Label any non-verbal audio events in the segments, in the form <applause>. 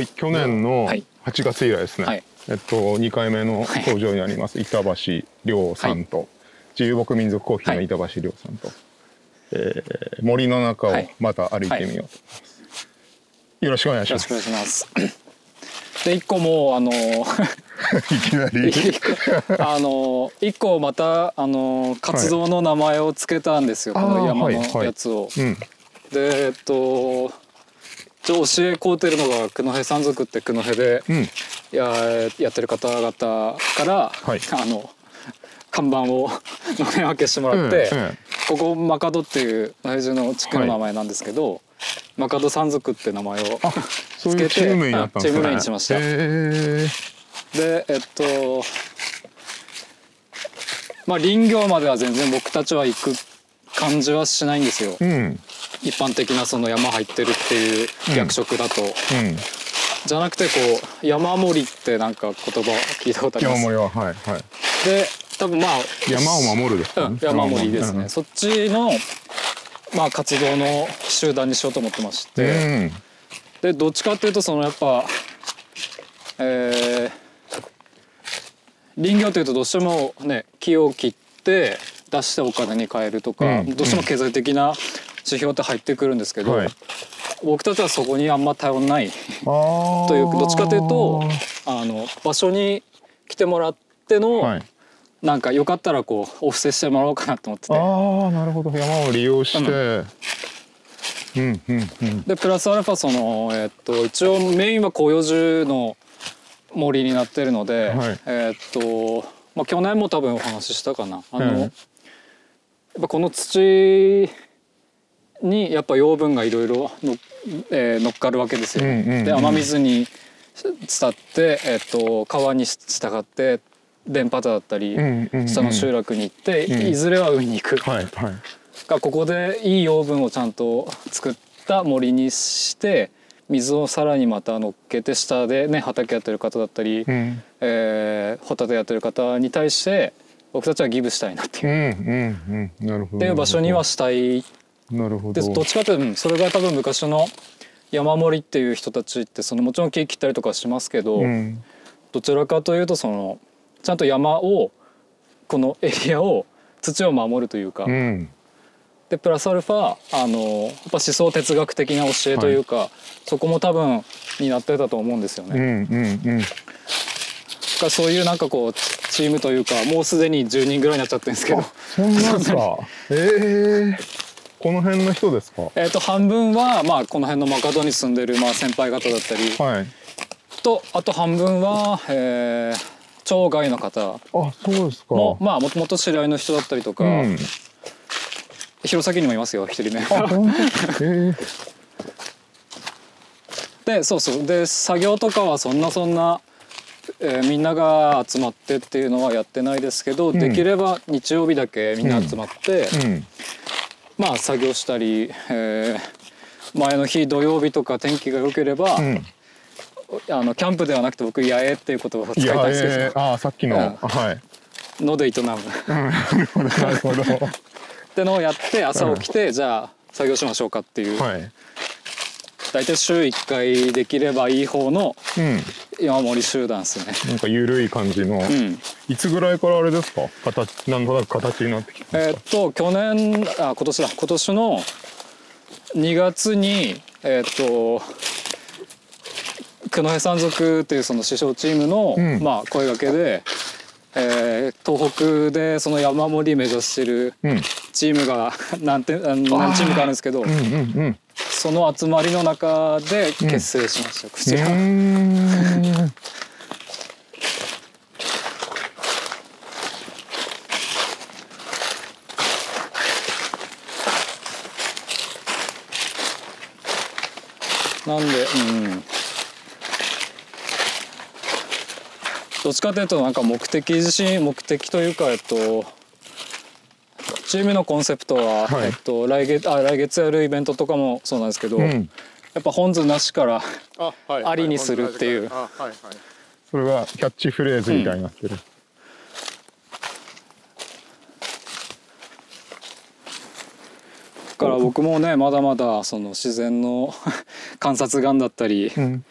はい去年のはい。8月以来ですね、はい。えっと2回目の登場になります、板橋亮さんと、自由牧民族コーヒーの板橋亮さんと、えー森の中をはい。また歩いてみようと思います、よろしくお願いします。よろしくお願いします。<clears throat> で一個もうあの <laughs> いきなり？<laughs> あの一個またあの活動の名前をつけたんですよ、あーこの山はいはい。のやつを。うん。でえっと教えこうてるのが九戸山賊って九戸でうん。ややってる方々から、はい。<laughs> あの看板を <laughs> 豆分けしてもらって、うんうん。ここマカドっていう平地の地区の名前なんですけど、マカド山賊って名前をそういうチーム名にしました。でえっとまあ林業までは全然僕たちは行く感じはしないんですよ、うん。一般的なその山入ってるっていう役職だと、うん。じゃなくてこう山盛りってなんか言葉聞いたことあります？山盛りははいはい。で多分まあ山を守るですかね。うん、山盛りですね、うんそっちのまあ活動の集団にしようと思ってまして、うん。でどっちかっていうとそのやっぱえー林業というとどうしてもね木を切って出してお金に換えるとか、うん。どうしても経済的な指標って入ってくるんですけど、はい。僕たちはそこにあんま頼んない。あというどっちかというとあの場所に来てもらっての、はい。なんかよかったらこうお布施してもらおうかなと思ってて。ああなるほど。山を利用して。うん。うんうんでプラスアルファその、えっと一応メインは広葉樹の森になってるので、はい。えっと、まあ、去年も多分お話ししたかな。あの、うんやっぱこの土にやっぱ養分がいろいろのえー乗っかるわけですよ。うんうんうん。で雨水に伝って、えっと、川に従って電波だったり、下の集落に行って、うん。いずれは海に行く。はいはい。がここでいい養分をちゃんと作った森にして水をさらにまた乗っけて下でね畑やってる方だったり、うん。えーホタテやってる方に対して僕たちはギブしたいなっていう,、うんうんうんなるほどっていう場所にはしたい。なるほど。でどっちかというとうんそれが多分昔の山盛りっていう人たちってそのもちろん木切ったりとかしますけど、うん。どちらかというとそのちゃんと山をこのエリアを土を守るというか、うん。でプラスアルファあのやっぱ思想哲学的な教えというか、そこも多分になってたと思うんですよね。うんうんうん。だからそういうなんかこうチームというかもうすでに10人ぐらいになっちゃってるんですけど。あそんなんですか？<laughs> ええこの辺の人ですか？えーと半分はまあこの辺のマカドに住んでるまあ先輩方だったり。はい。とあと半分は、えー町外の方。あそうですか。もまあもともと知り合いの人だったりとか、うん。弘前にもいますよ一人目。<laughs> でそうそう。で作業とかはそんなそんな、えーみんなが集まってっていうのはやってないですけど、ん。できれば日曜日だけみんな集まって、うん。まあ作業したり、えー前の日土曜日とか天気が良ければ、うん。あのキャンプではなくて僕「野営」っていう言葉を使いたいんですけど、ええあさっきの、うん。はい。ので営む。っうん。なるほど。なるほどてのをやって朝起きて、じゃあ作業しましょうかっていう、はい大体週1回できればいい方のうん。山盛り集団ですね。なんか緩い感じの、うん。いつぐらいからあれですか？形なんとなく形になってきたえーっと去年あ今年だ。今年の2月にえーっと九戸山賊っていうその師匠チームの、うん。まあ声掛けで、えー東北でその山盛り目指してるうん。チームが何てあの何チームかあるんですけどうんうんうんその集まりの中で結成しました、こちら。うー。んなんでうん。どっちかというとなんか目的自身目的というかえっとチームのコンセプトは、はい。えっと、来月あ来月やるイベントとかもそうなんですけど、うん。やっぱ本図なしからあはい。ありにするっていう。あはいはい。それがキャッチフレーズみたいになって。る、だから僕もねまだまだその自然の <laughs> 観察眼だったり、うん。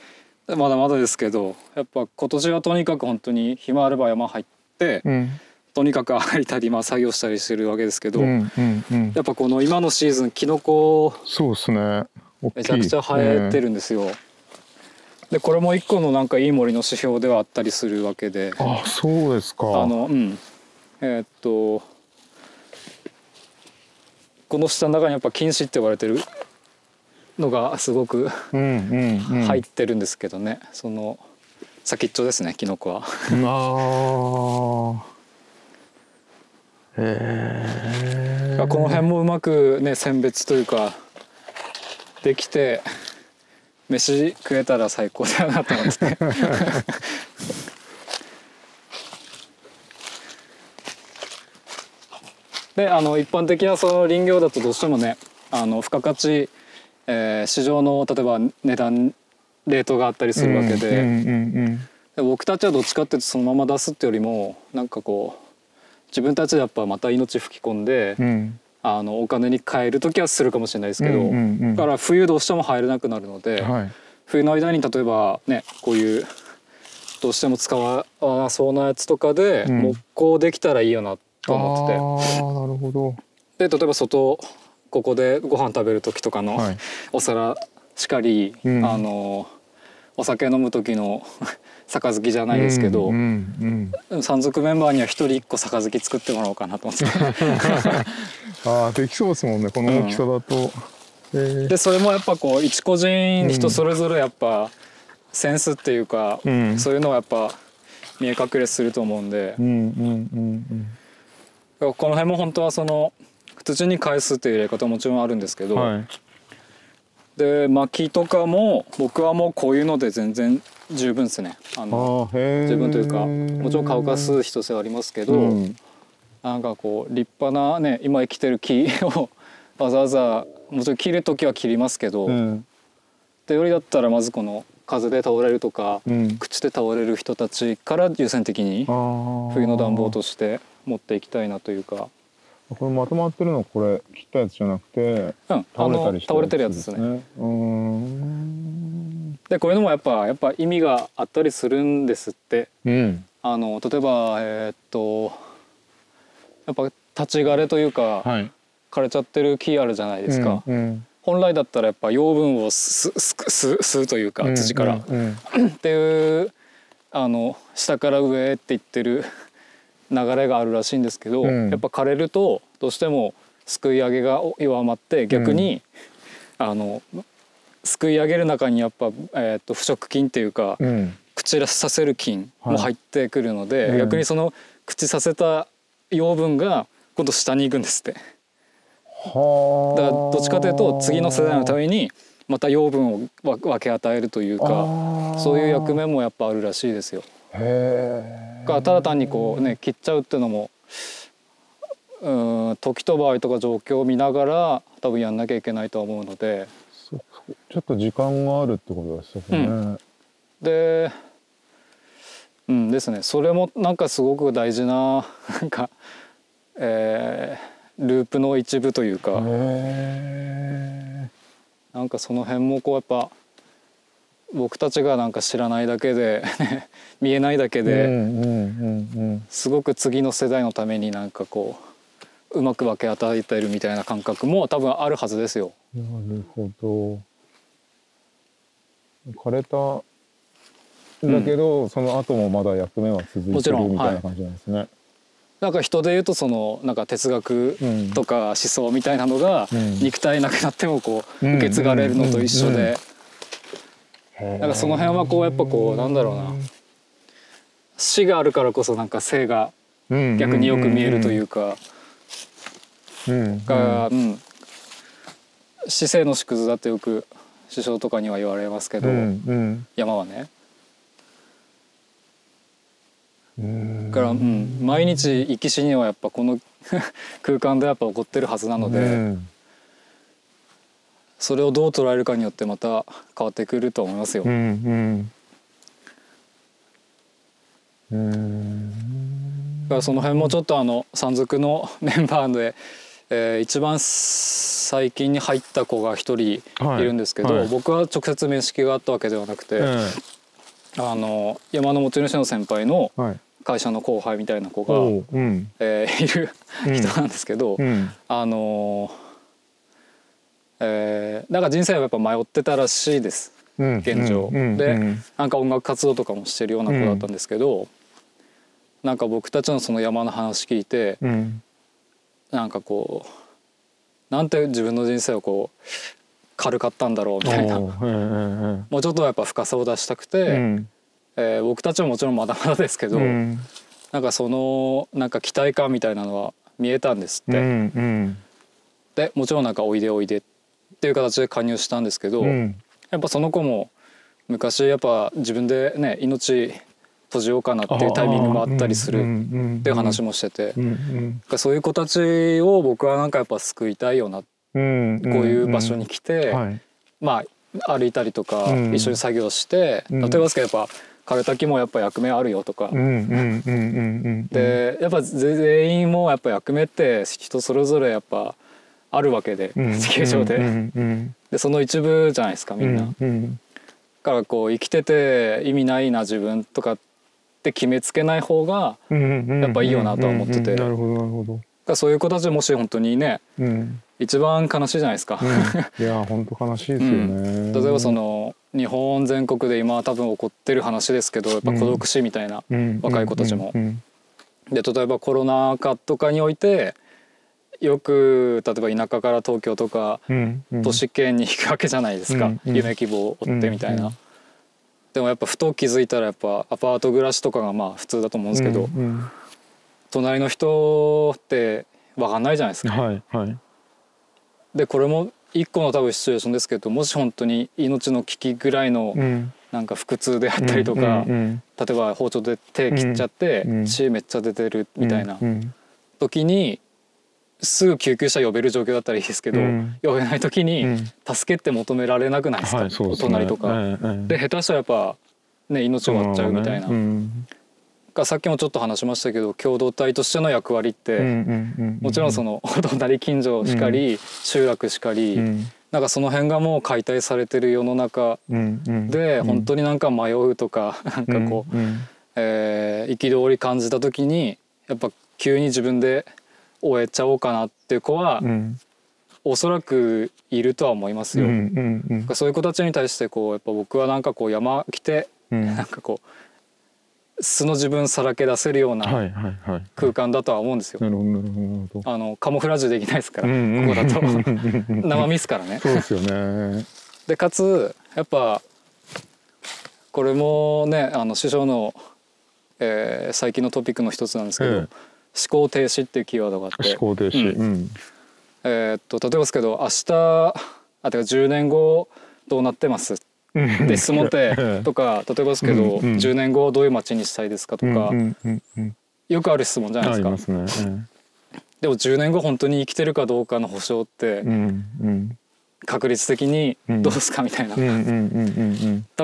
まだまだですけどやっぱ今年はとにかく本当に暇あれば山入って、うんとにかく上がりたり、まあ、作業したりしてるわけですけど、うんうんうん。やっぱこの今のシーズンキノコそうですね。めちゃくちゃ生えてるんですよ。でこれも一個のなんかいい森の指標ではあったりするわけで。あそうですか。あのうん。えーっとこの下の中にやっぱ菌糸って呼ばれてるのがすごく入ってるんですけどね、その先っちょですねキノコは。あえこの辺もうまくね選別というかできて飯食えたら最高だなと思って。て <laughs> であの一般的なその林業だとどうしてもねあの付加価値、えー市場の例えば値段レートがあったりするわけで,、で僕たちはどっちかっていうとそのまま出すってよりもなんかこう自分たちでやっぱまた命吹き込んで、うん。うんあのお金に換える時はするかもしれないですけど、うんうんうん。だから冬どうしても入れなくなるので、はい。冬の間に例えばねこういうどうしても使わなそうなやつとかでうん。木工できたらいいよなと思ってて、ああなるほど。で例えば外ここでご飯食べる時とかのはい。お皿しかり、うん。あのお酒飲む時の杯じゃないですけど、うんうん山賊メンバーには一人一個杯作ってもらおうかなと思って。あできそうですもんねこの大きさだと、えーでそれもやっぱこう一個人人それぞれやっぱセンスっていうか、そういうのはやっぱ見え隠れすると思うんでう、んうんうんこの辺も本当はその土に返すっていうやり方ももちろんあるんですけど、はいで薪とかも僕はもうこういうので全然十分ですね。あのあーへー。自分というかもちろん乾かす必要性はありますけど、うん。なんかこう立派なね今生きてる木を <laughs> わざわざもちろん切る時は切りますけど、うん。でよりだったらまずこの風で倒れるとか、うん。口で倒れる人たちから優先的に冬の暖房として持っていきたいなというか、これまとまってるのこれ切ったやつじゃなくてうん、あ倒れたのりした倒れてるやつですね。うーん。でこういうのもやっぱやっぱ意味があったりするんですって。うん。あの例えばえーっとやっぱ立ち枯れというか、はい。枯れちゃってる木あるじゃないですか、うんうん。本来だったらやっぱ養分を吸吸吸吸うというか土から、うんうんっていうあの下から上っていってる流れがあるらしいんですけど、うん。やっぱ枯れるとどうしてもすくい上げが弱まって逆に、あのすくい上げる中にやっぱ、えー、と腐食菌っていうか、うん。口させる菌も入ってくるので、うん。逆にその口させた養分が今度下に行くんですって。はあ。だからどっちかというと次の世代のためにまた養分をわ分け与えるというかそういう役目もやっぱあるらしいですよ。へえがただ単にこうね切っちゃうっていうのもうーん時と場合とか状況を見ながら多分やんなきゃいけないとは思うので。ちょっと時間があるってことですよね、うでうんですね。それもなんかすごく大事な <laughs> なんか、えーループの一部というか、なんかその辺もこうやっぱ僕たちがなんか知らないだけで <laughs> 見えないだけで、うんうんうんすごく次の世代のためになんかこううまく分け与えてるみたいな感覚も多分あるはずですよ。うんなるほど。枯れただけど、その後もまだ役目は続いてるみたいな感じなんですね、なんか人で言うとそのなんか哲学うん。とか思想みたいなのがうん。肉体なくなってもこううん。受け継がれるのと一緒うんうんでなんかその辺はこうやっぱこうなんだろうな。死があるからこそなんか生が逆によく見えるというか。うんがうん。死生の縮図だってよく師匠とかには言われますけど山はね。うんだから、うん、毎日生き死にはやっぱこの <laughs> 空間でやっぱ起こってるはずなので、うんそれをどう捉えるかによってまた変わってくると思いますよ。うんうんうん。だからその辺もちょっとあの山賊のメンバーで、えー一番最近に入った子が一人いるんですけど、はい。はい僕は直接面識があったわけではなくて、うんあの山の持ち主の先輩のはい。会社の後輩みたいな子が、おううん。えーいるうん人なんですけど、うん。あのえー、だから人生はやっぱ迷ってたらしいですうん現状、うんで、うん。なんか音楽活動とかもしてるような子だったんですけど、なんか僕たちのその山の話聞いて、うん。なんかこうなんて自分の人生をこう軽かったんだろうみたいな。おうええええもうちょっとやっぱ深さを出したくて、うん。えー僕たちはもちろんまだまだですけど、うん。なんかそのなんか期待感みたいなのは見えたんですって、うんうん。でもちろんなんか「おいでおいで」っていう形で加入したんですけど、うん。やっぱその子も昔やっぱ自分でね命閉じようかなっていうタイミングもあったりするっていう話もしてて、うんうんそういう子たちを僕はなんかやっぱ救いたいよなこうんういう場所に来て、はい。まあ歩いたりとかうん。一緒に作業して、うん。例えばですけどやっぱ枯れた木もやっぱ役目あるよとか、でやっぱ全員もやっぱ役目って人それぞれやっぱあるわけで、うん。地球上で,、うん。うん。でその一部じゃないですかみんな。うん。うん。だからこう生きてて意味ないな自分とかって決めつけない方がうん。うん。やっぱいいよなとは思ってて。うん。うん。なるほどなるほど。だそういう子たちもし本当にねうん。一番悲しいじゃないですか。うん。いや本当悲しいですよね。例えばその日本全国で今多分起こってる話ですけどやっぱ孤独死みたいな、うん。若い子たちも。うん。で例えばコロナ禍とかにおいてよく例えば田舎から東京とか都市圏に行くわけじゃないですか、夢希望を追ってみたいな、うんでもやっぱふと気づいたらやっぱアパート暮らしとかがまあ普通だと思うんですけど、隣の人って分かんないじゃないですか。はいはい。でこれも一個の多分シチュエーションですけどもし本当に命の危機ぐらいのうん。なんか腹痛であったりとか、例えば包丁で手切っちゃってうん血めっちゃ出てるみたいなうん。時にすぐ救急車呼べる状況だったらいいですけど、うん。呼べない時にうん。助けって求められなくないですか、はいすね。隣とか。で下手したらやっぱね命終わっちゃうみたいな。うんがさっきもちょっと話しましたけど共同体としての役割って、うんうんうんもちろんその <laughs> お隣近所しかり、集落しかり、うん。なんかその辺がもう解体されてる世の中うんうん。で本当になんか迷うとか、<laughs> なんかこう、うんうん。えー憤り感じた時にやっぱ急に自分で終えちゃおうかなっていう子は、うんおそらくいるとは思いますよ。うん。うん。うん。そういう子たちに対してこうやっぱ僕はなんかこう山来て、うん。なんかこう素の自分さらけ出せるようなはいはいはい。空間だとは思うんですよ。なるほどなるほど。なるほどあのカモフラージュできないですから、うん。うんここだと。う <laughs> ん生身ですからね。そうですよね。でかつやっぱこれもねあの師匠の、えー最近のトピックの一つなんですけど、ええ思考停止っていうキーワードがあって。思考停止。うん。うん。えーっと例えばですけど明日あてか10年後どうなってます？で質問ってとか例えばですけど、うん。うん。10年後どういう街にしたいですかとか、うん。うん。うん。よくある質問じゃないあですか。りますね。でも10年後本当に生きてるかどうかの保証ってうん。うん。確率的にうん。どうですかみたいな、多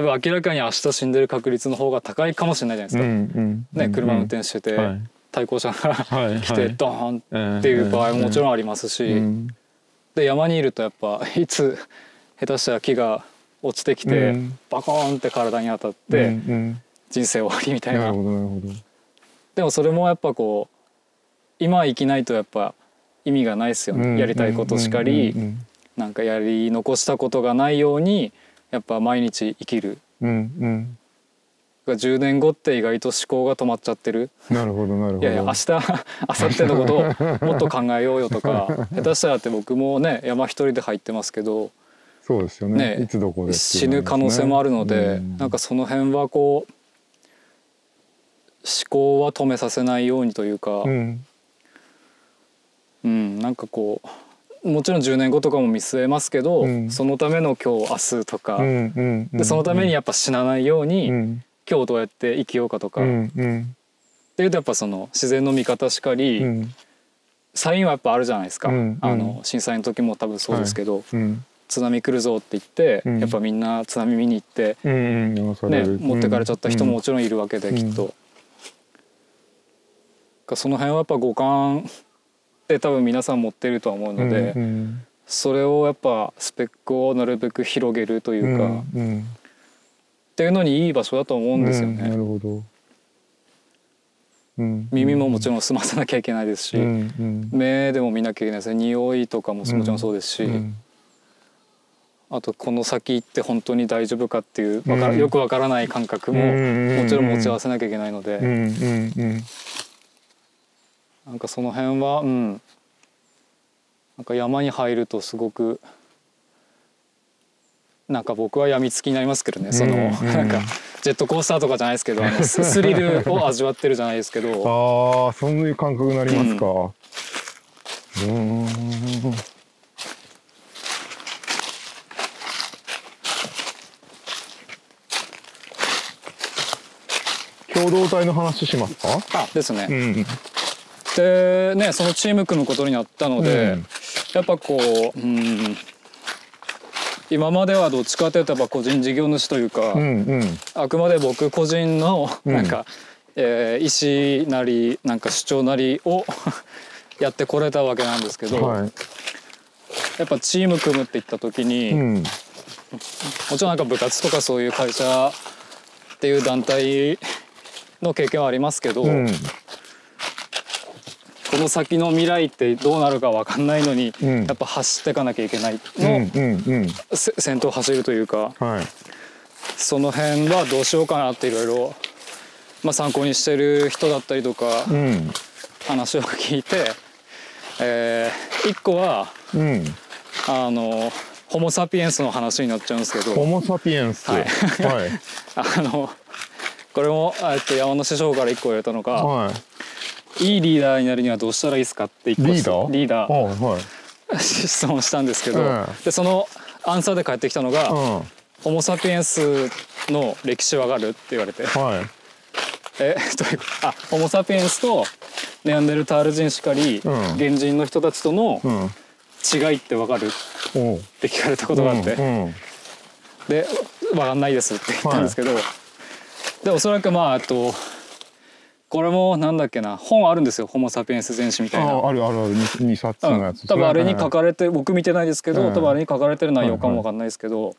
分明らかに明日死んでる確率の方が高いかもしれないじゃないですうん。か、うん。ね、車運転してて、はい対向車がはい来てはいドーンっっていう場合ももちろんありますし、うん。で山にいるとやっぱいつ下手したら木が落ちてきて、うん。バコーンって体に当たって、人生終わりみたいな。でもそれもやっぱこう今生きないとやっぱ意味がないですよね、うんやりたいことしかり、なんかやり残したことがないようにやっぱ毎日生きる。うんうん10年後って意外と思考が止まっちゃってる。なるほどなるほど。いやいや明日 <laughs> 明後日のことを <laughs> もっと考えようよとか下手したらって僕もね山一人で入ってますけどそうですよね。ねいつどこで死ぬ可能性もあるので、うん。なんかその辺はこう思考は止めさせないようにというか、ううんんなんかこうもちろん10年後とかも見据えますけど、うん。そのための今日明日とか、うんうんうん。でそのためにやっぱ死なないように、うん今日どうやって生きようかとか、うっんうん。ていうとやっぱその自然の見方しかり、うん。サインはやっぱあるじゃないですか、うんあの震災の時も多分そうですけど、うん。津波来るぞって言って、うん。やっぱみんな津波見に行って、うんうんね、持ってかれちゃった人ももうん。ちろんいるわけで、うん。きっと。かその辺はやっぱ五感って多分皆さん持ってるとは思うので、うんうん。それをやっぱスペックをなるべく広げるというか、うんっていうのにいい場所だと思うんですよね。うんなるほど。うん。耳ももちろん澄まさなきゃいけないですし、うんうん。目でも見なきゃいけないですね。匂いとかももちろんそうですし、うん。あとこの先行って本当に大丈夫かっていうわかよくわからない感覚もうんもちろん持ち合わせなきゃいけないので、うん。なんかその辺はうん。なんか山に入るとすごくなんか僕は病みつきになりますけどねその、うんうんなんかジェットコースターとかじゃないですけどス <laughs> スリルを味わってるじゃないですけどああそういう感覚になりますか。うーん。共同体の話しますか？あですね。うん。でねそのチーム組むことになったので、うんやっぱこううん今まではどっちかというと個人事業主というか、うんうん。あくまで僕個人のうんなんか、えー意思なりなんか主張なりを <laughs> やってこれたわけなんですけど、はい。やっぱチーム組むって言った時に、うん。もちろんなんか部活とかそういう会社っていう団体の経験はありますけど、うん。この先の未来ってどうなるか分かんないのに、うんやっぱ走っていかなきゃいけないの、うんうんうん。せ先頭走るというかはい。その辺はどうしようかなっていろいろ、まあ、参考にしてる人だったりとかうん。話を聞いて、えー一個はうん。あのホモ・サピエンスの話になっちゃうんですけどホモサピエンス。はいはい。<laughs> あのこれもえっと山の師匠から一個言われたのが、はい。いいリーダーになるにはどうしたらいいですかって一個リーダー？質問したんですけど、うんでそのアンサーで返ってきたのが、うん。ホモ・サピエンスの歴史わかるって言われてはい。えどういうこと？あホモ・サピエンスとネアンデルタール人しかり、うん原人の人たちとのうん。違いってわかるっおう。て聞かれたことがあって、うんうんで「わかんないです」って言ったんですけど、でおそらくまああとこれもなんだっけな本あるんですよ「ホモ・サピエンス全史」みたいな。ああるあるある。二二冊のやつうん、多分あれに書かかれて僕見てないですけど、うん。多分あれに書かれてる内容かもわかんないですけど、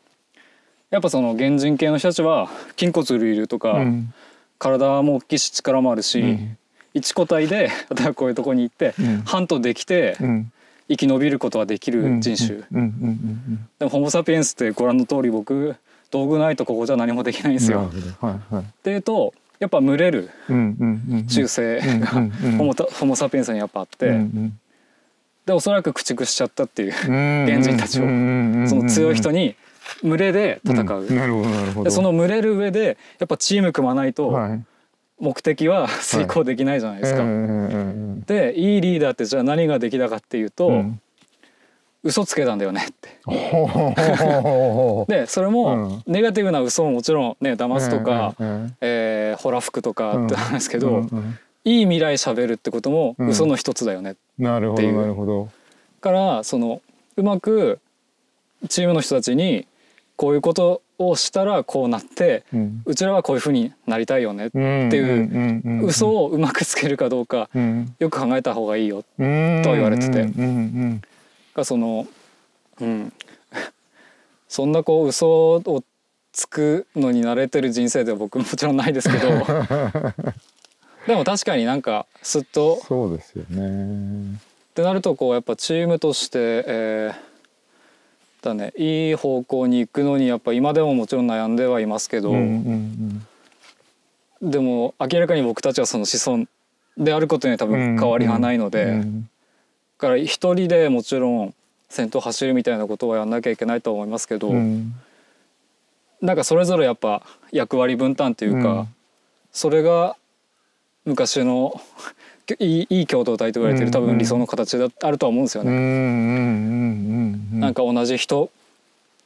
やっぱその原人系の人たちは筋骨隆々とか、うん。体も大きいし力もあるし、うん。一個体で例えばこういうとこに行って、うん。ハントできてうん。生き延びることができる人種、でもホモ・サピエンスってご覧の通り僕道具ないとここじゃ何もできないんですよ。はい。はい。ていうとやっぱ群れるうんうんうん習性がホモタホモ・サピエンスにやっぱあって、うんでおそらく駆逐しちゃったっていううん原人たちをその強い人に群れで戦う。でその群れる上でやっぱチーム組まないとはい。目的は遂行できないじゃないですか。でいいリーダーってじゃあ何ができたかっていうと、うん嘘つけたんだよねって。でそれもネガティブな嘘ももちろんね騙すとか、えーほら吹くとかってなんですけど、いい未来しゃべるってこともうん。嘘の一つだよね。なるほどっていう。なるほどからそのうまくチームの人たちにこういうことをしたらこうなって、うん。うちらはこういうふうになりたいよねっていう嘘をうまくつけるかどうかうん。よく考えた方がいいようん。とは言われててうんうんがそのうん。<laughs> そんなこう嘘をつくのに慣れてる人生では僕もちろんないですけど <laughs> でも確かになんかすっとそうですよね。ってなるとこうやっぱチームとして、えーだねいい方向に行くのにやっぱ今でももちろん悩んではいますけど、うんうんでも明らかに僕たちはその子孫であることには多うん分変わりがないので、うんだから一人でもちろん先頭走るみたいなことはやんなきゃいけないとは思いますけど、うん。なんかそれぞれやっぱ役割分担というか、うん。それが昔の <laughs> いいいい共同体と言われてる多分理想の形だあるとは思うんですよね。なんか同じ人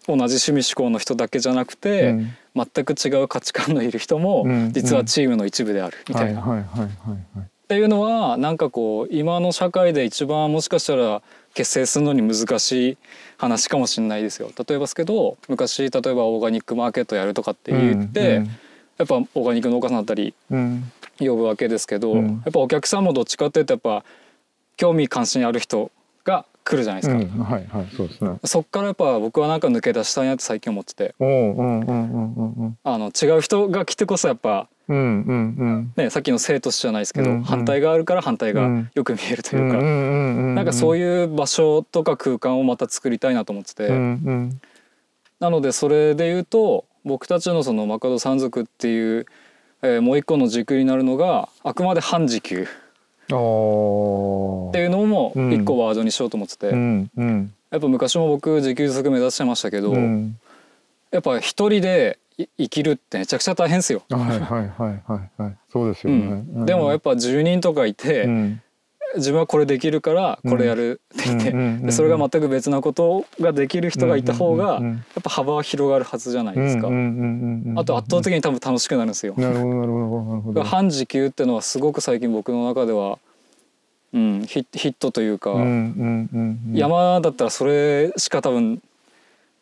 同じ趣味思考の人だけじゃなくて、うん。全く違う価値観のいる人もうん実はチームの一部であるみたいな。っていうのはなんかこう今の社会で一番もしかしたら結成するのに難しい話かもしれないですよ。例えばですけど昔例えばオーガニックマーケットやるとかって言って、うんやっぱオーガニック農家さんだったりうん。呼ぶわけですけど、うん。やっぱお客さんもどっちかっていうとやっぱ興味関心ある人が来るじゃないですか、うんはいはいそうですね。そっからやっぱ僕はなんか抜け出したいなって最近思ってて。あの違う人が来てこそやっぱうんうんうん。ねさっきの生と死じゃないですけど、うんうん。反対があるから反対がうん。よく見えるというか、うんなんかそういう場所とか空間をまた作りたいなと思ってて、うんうん。なのでそれで言うと僕たちのそのマカド山賊っていう、えーもう一個の軸になるのがあくまで半時給。っていうのもうん。一個ワードにしようと思ってて、うんうん。やっぱ昔も僕時給族目指してましたけど、うん。やっぱ一人でい生きるってめちゃくちゃ大変ですよ。はいはいはいはいはい。そうですよね、うん、でもやっぱ10人とかいて、うん。自分はこれできるからこれやるって言って、うんそれが全く別なことができる人がいた方がやっぱ幅は広がるはずじゃないですか。あと圧倒的に多分楽しくなるんですよ。なるほどなるほどなるほど。半時給ってのはすごく最近僕の中では、うん、ヒヒットというか、山だったらそれしか多分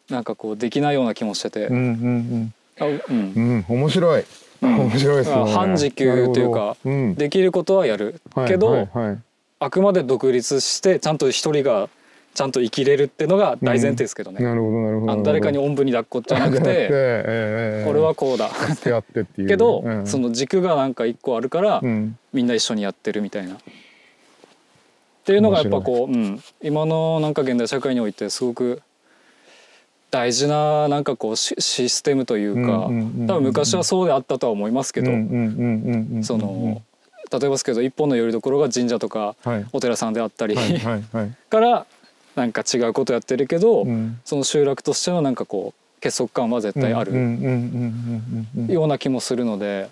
なんかこうできないような気もしてて、うんうんあうんうん。うん面白い。うん。面白いですね。半時給というかできることはやる。はいけど、あくまで独立してちゃんと一人がちゃんと生きれるっていうのが大前提ですけどね。なるほどなるほど誰かにおんぶに抱っこじゃなくてて俺はこうだやってやってっていうけど、うん。その軸がなんか一個あるから、うん。みんな一緒にやってるみたいな。っていうのがやっぱこう、うん、今のなんか現代社会においてすごく大事ななんかこうシシステムというか、多分昔はそうであったとは思いますけど、例えばですけど一本のよりどころが神社とかはい。お寺さんであったり、<laughs> からなんか違うことやってるけど、うん。その集落としてのなんかこう結束感は絶対あるような気もするので、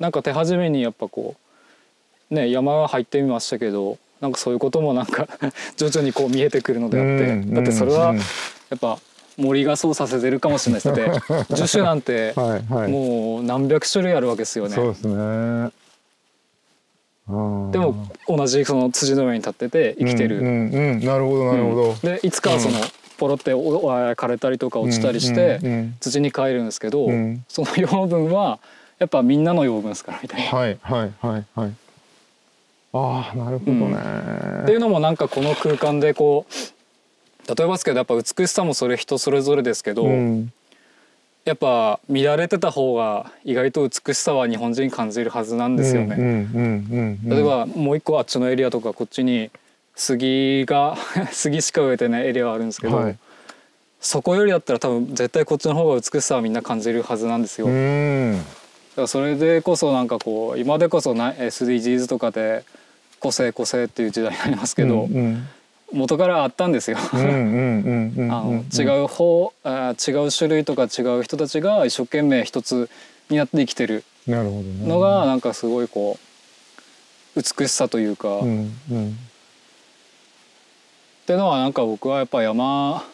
なんか手始めにやっぱこうね山入ってみましたけどなんかそういうこともなんか <laughs> 徐々にこう見えてくるのであって、うんだってそれはうんやっぱ森がそうさせてるかもしれないですだって樹種なんてはいはい。もう何百種類あるわけですよね。そうですね。でも同じその辻の上に立ってて生きてる。うんうんうん。なるほどなるほど。うん。でいつかはそのポロって枯れたりとか落ちたりして土に帰るんですけど、うん。その養分はやっぱみんなの養分ですからみたいな。はいはいはいはい。ああなるほどね。っていうのもなんかこの空間でこう例えばですけどやっぱ美しさもそれ人それぞれですけど、うん。やっぱ乱れてた方が意外と美しさは日本人感じるはずなんですよね。例えばもう一個あっちのエリアとかこっちに杉が <laughs> 杉しか植えてないエリアはあるんですけど、はい。そこよりだったら多分絶対こっちの方が美しさはみんな感じるはずなんですよ。うだんからそれでこそなんかこう今でこそな SDGs とかで個性個性っていう時代になりますけど、うんうん元からあったんですよ。あの違う方あー違う種類とか違う人たちが一生懸命一つになって生きてる。のがなんかすごいこう美しさというか、っうんうんていうのはなんか僕はやっぱ山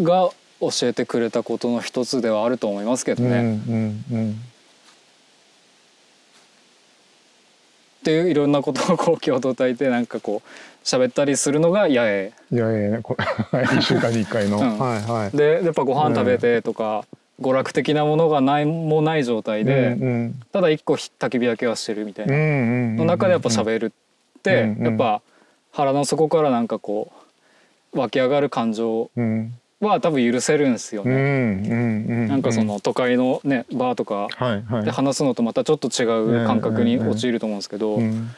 が教えてくれたことの一つではあると思いますけどね。うんうんうんっていういろんなことをこう共同体でなんかこう喋ったりするのが八重。いやいやいやこ <laughs> 一週間に一回の、うん。はいはい。でやっぱご飯食べてとか、娯楽的なものがないもない状態で、うんうん。ただ一個ひ焚き火だけはしてるみたいな、の中でやっぱ喋るって、やっぱ腹の底からなんかこう湧き上がる感情うんは多分許せるんですようんうね。んうん。なんかその都会のねバーとかで話すのとまたちょっと違う感覚に陥ると思うんですけど、うん。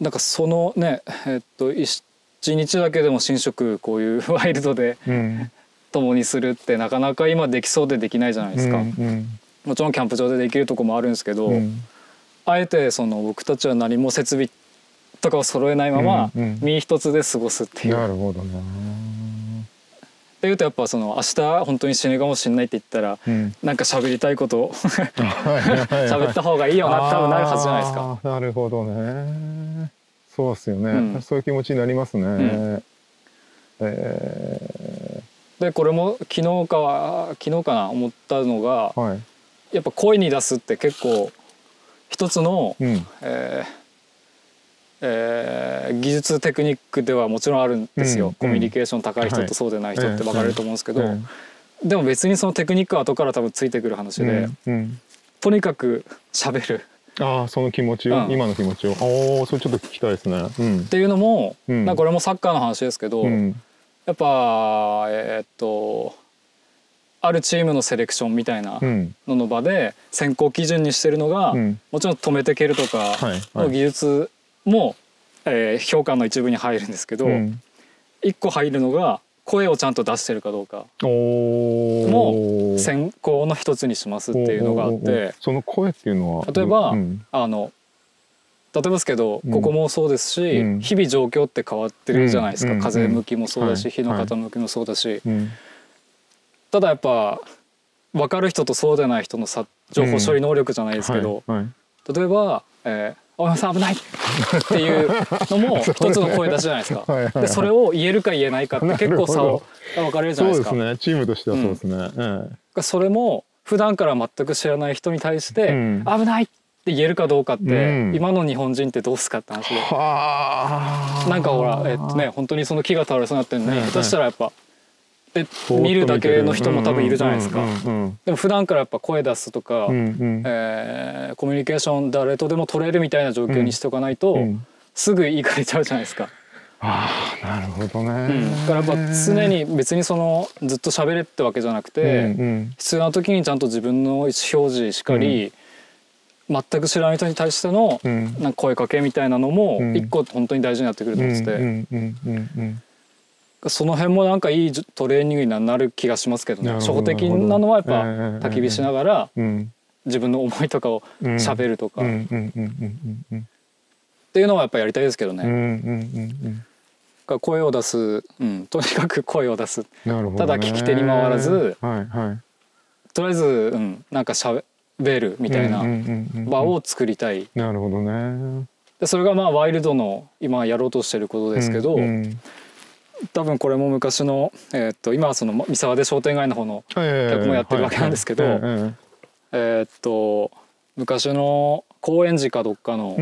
なんかそのねえっと一日だけでも寝食こういうワイルドでうん。共にするってなかなか今できそうでできないじゃないですか。うん。もちろんキャンプ場でできるとこもあるんですけど、うん。あえてその僕たちは何も設備とかを揃えないままうんうん。身一つで過ごすっていう。なるほどなっていうとやっぱその明日本当に死ぬかもしれないって言ったらうん。なんか喋りたいことを喋 <laughs> 喋った方がいいよな多分なるはずじゃないですか。なるほどね。そうっすよね、うん。そういう気持ちになりますね、ん。えでこれも昨日かは昨日かな思ったのがー、はい。やっぱ声に出すって結構一つの、うん。えーえー技術テクニックではもちろんあるんですよ、うんコミュニケーション高い人とそうでない人って分かれると思うんですけど、うんでも別にそのテクニックは後から多分ついてくる話で、うんうん。とにかく喋る。ああその気持ちを、うん。今の気持ちを？おおそれちょっと聞きたいですね。うん。っていうのも、うん。なんかこれもサッカーの話ですけど、うん。やっぱえーっとあるチームのセレクションみたいなうん。のの場で選考基準にしてるのが、うん。もちろん止めて蹴るとかはい。はい。の技術も、えー評価の一部に入るんですけど、うん。一個入るのが声をちゃんと出してるかどうか。も選考の一つにしますっていうのがあって。その声っていうのは例えば、うん。あの例えばですけど、うん。ここもそうですし、うん。日々状況って変わってるじゃないですか、うん。風向きもそうだし、はい。日の傾きもそうだし、うん。ただやっぱ分かる人とそうでない人の差情報処理能力じゃないですけど、はい。はい。例えば「えー、おさん危ない!」っていうのも <laughs> 一つの声出しじゃないですか。はいはいはいでそれを言えるか言えないかって結構差をが分かれるじゃそうでないですか。すねチームとしてはそうですね、えそれも普段から全く知らない人に対してうん「危ない!」って言えるかどうかって、うん今の日本人ってどうすかって話でえ。はあなんかほらえっとね本当にその木が倒れそうになってるのに、はい下手したらやっぱで見るだけの人も多分いるじゃないですか。うんうんでも普段からやっぱ声出すとか、うんうん。うんえーコミュニケーション誰とでも取れるみたいな状況にしておかないと、うん。すぐ言い換えちゃうじゃないですか。ああなるほどね、うん、だからやっぱ常に別にそのずっと喋れってわけじゃなくて、うんうん。必要な時にちゃんと自分の意思表示しかり、全く知らない人に対してのうん。なんか声かけみたいなのもうん。一個本当に大事になってくると思ってて、その辺もなんかいいトレーニングになる気がしますけどね。初歩的なのはやっぱ焚き火しながらうん自分の思いとかをうん。喋るとか、っていうのはやっぱやりたいですけどね、声を出す、うん、とにかく声を出す。ね。ただ聞き手に回らず。はいはい。とりあえず、うん、なんかしゃべるみたいな場を作りたい。なるほどね。でそれがまあワイルドの今やろうとしてることですけど、うんうん多分これも昔の、えーっと今はその三沢で商店街の方のええ。客もやってるわけなんですけどええ。ーっと昔の高円寺かどっかの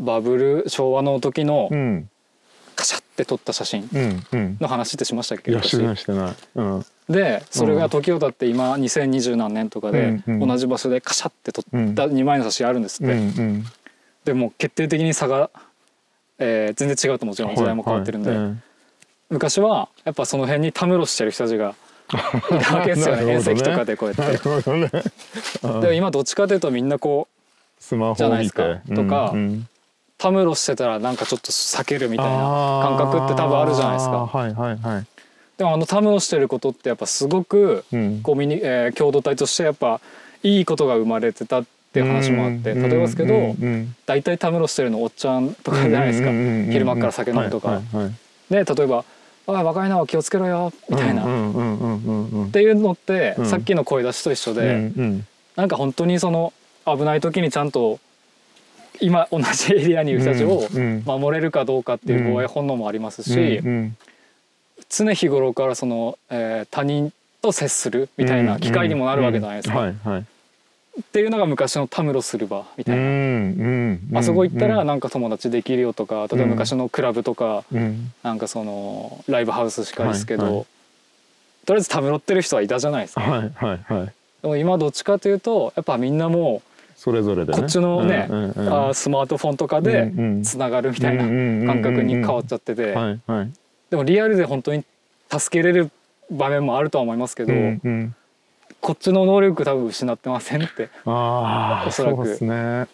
バブル昭和の時のうん。カシャって撮った写真うん。うん。の話ってしましたっけ？いやして昔ないしてない。うん。でそれが時を経って今2020何年とかでうんうん。同じ場所でカシャって撮った2枚の写真あるんですっうんて。うん。でも決定的に差が、えー全然違うともちろん時代も変わってるんで、はいはい昔はやっぱその辺にたむろしてる人たちがいたわけですよね。ね遠石とかでこうやって。ね。でも今どっちかというとみんなこうスマホじゃないですか？とかうんうん。たむろしてたらなんかちょっと避けるみたいな感覚って多分あるじゃないですか。はいはいはい。でもあのたむろしてることってやっぱすごくうん。コミュニ、えー共同体としてやっぱいいことが生まれてたっていう話もあって例えばですけどうんうん。大体たむろしてるのおっちゃんとかじゃないですか。うんうんうんうん昼間から酒飲むとか。はいはいはい。で例えば「おい若いな気をつけろよ」みたいな。っていうのって、うん。さっきの声出しと一緒で、うんうん。なんか本当にその危ない時にちゃんと今同じエリアにいる人たちをうん守れるかどうかっていう防衛本能もありますし、うん常日頃からその、えー他人と接するみたいな機会にもなるわけじゃないですか。っていうのが昔のたむろする場みたいな。うんうんあそこ行ったらうんなんか友達できるよとか例えば昔のクラブとかうん。なんかそのライブハウスしかりですけど、はいはい。とりあえずたむろってる人はいたじゃないですか。はいはいはい。でも今どっちかというとやっぱみんなもそれぞれでね。こっちのね、うんうんうん。あースマートフォンとかでつながるみたいな感覚に変わっちゃってて。はいはい。でもリアルで本当に助けれる場面もあるとは思いますけど、うんうんこっちの能力多分失ってませんって。ああおそらく。そうですね。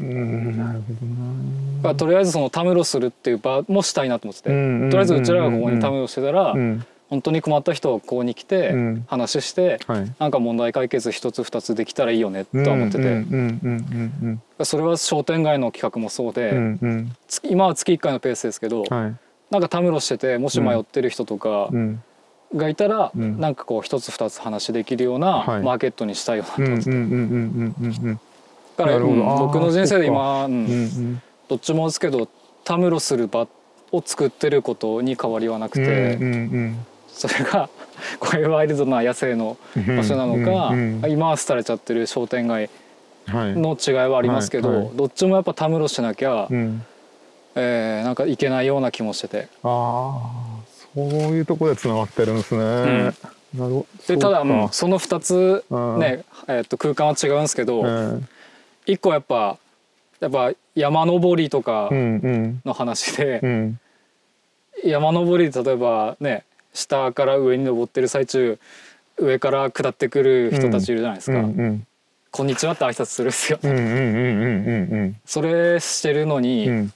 うんなるほどな。だからとりあえずそのたむろするっていう場もしたいなと思ってて、うんうんうんうん。とりあえずうちらがここにたむろしてたら、うん。本当に困った人をここに来てうん。話して、はい。なんか問題解決一つ二つできたらいいよねとは思ってて、うんうんうんうんそれは商店街の企画もそうで、うんうん。月今は月1回のペースですけど、はい。なんかたむろしててもし迷ってる人とかうんがいたら、うん。なんかこう一つ二つ話できるようなはい。マーケットにしたいよなとだから、僕の人生で今、うん。うんうん。どっちもですけどたむろする場を作ってることに変わりはなくて、うんうんそれが <laughs> こういうワイルドな野生のうん場所なのか、うんうん。今は廃れちゃってる商店街はい。の違いはありますけど、はいはい。どっちもやっぱたむろしなきゃ、うん。えーなんかいけないような気もしてて。ああそういうところでつながってるんですね、なるほど。でただ、うんそうかその2つうん。ね、えー、と空間は違うんですけど、うん。一個やっぱやっぱ山登りとかうんうん。の話で、うん。山登りで例えばね下から上に登ってる最中上から下ってくる人たちいるじゃないですか「うんうんこんにちは」って挨拶するっすよ、うんうんうんうんうんそれしてるのに、うんうん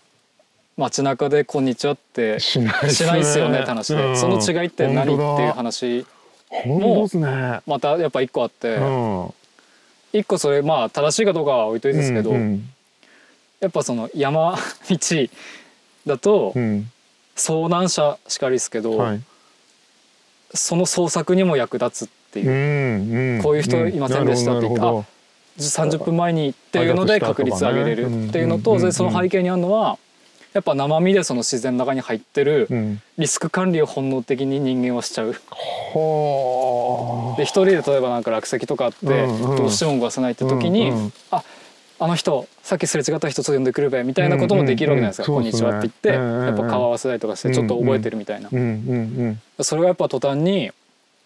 街中で「こんにちは」ってしないしないっすよねって話で、うん。その違いって何っていう話本当ですね。またやっぱ一個あって、うん。一個それまあ正しいかどうかは置いといてですけど、うんやっぱその山道だとうん。遭難者しかりですけど、はい。その捜索にも役立つっていう。こういう人いませんでしたって言ってなるほど30分前にっていうので確率上げれるっていうのと、その背景にあるのはやっぱ生身でその自然の中に入ってるうん。リスク管理を本能的に人間はしちゃう。はで一人で例えばなんか落石とかあってうんうん。どうしても動かせないって時に、うんうん。ああの人さっきすれ違った人ちょっと呼んでくるべみたいなこともできるわけじゃないですか「うんうん。うんこんにちは」って言って、やっぱ顔合わせたりとかしてちょっと覚えてるみたいな、うんうん。それがやっぱ途端に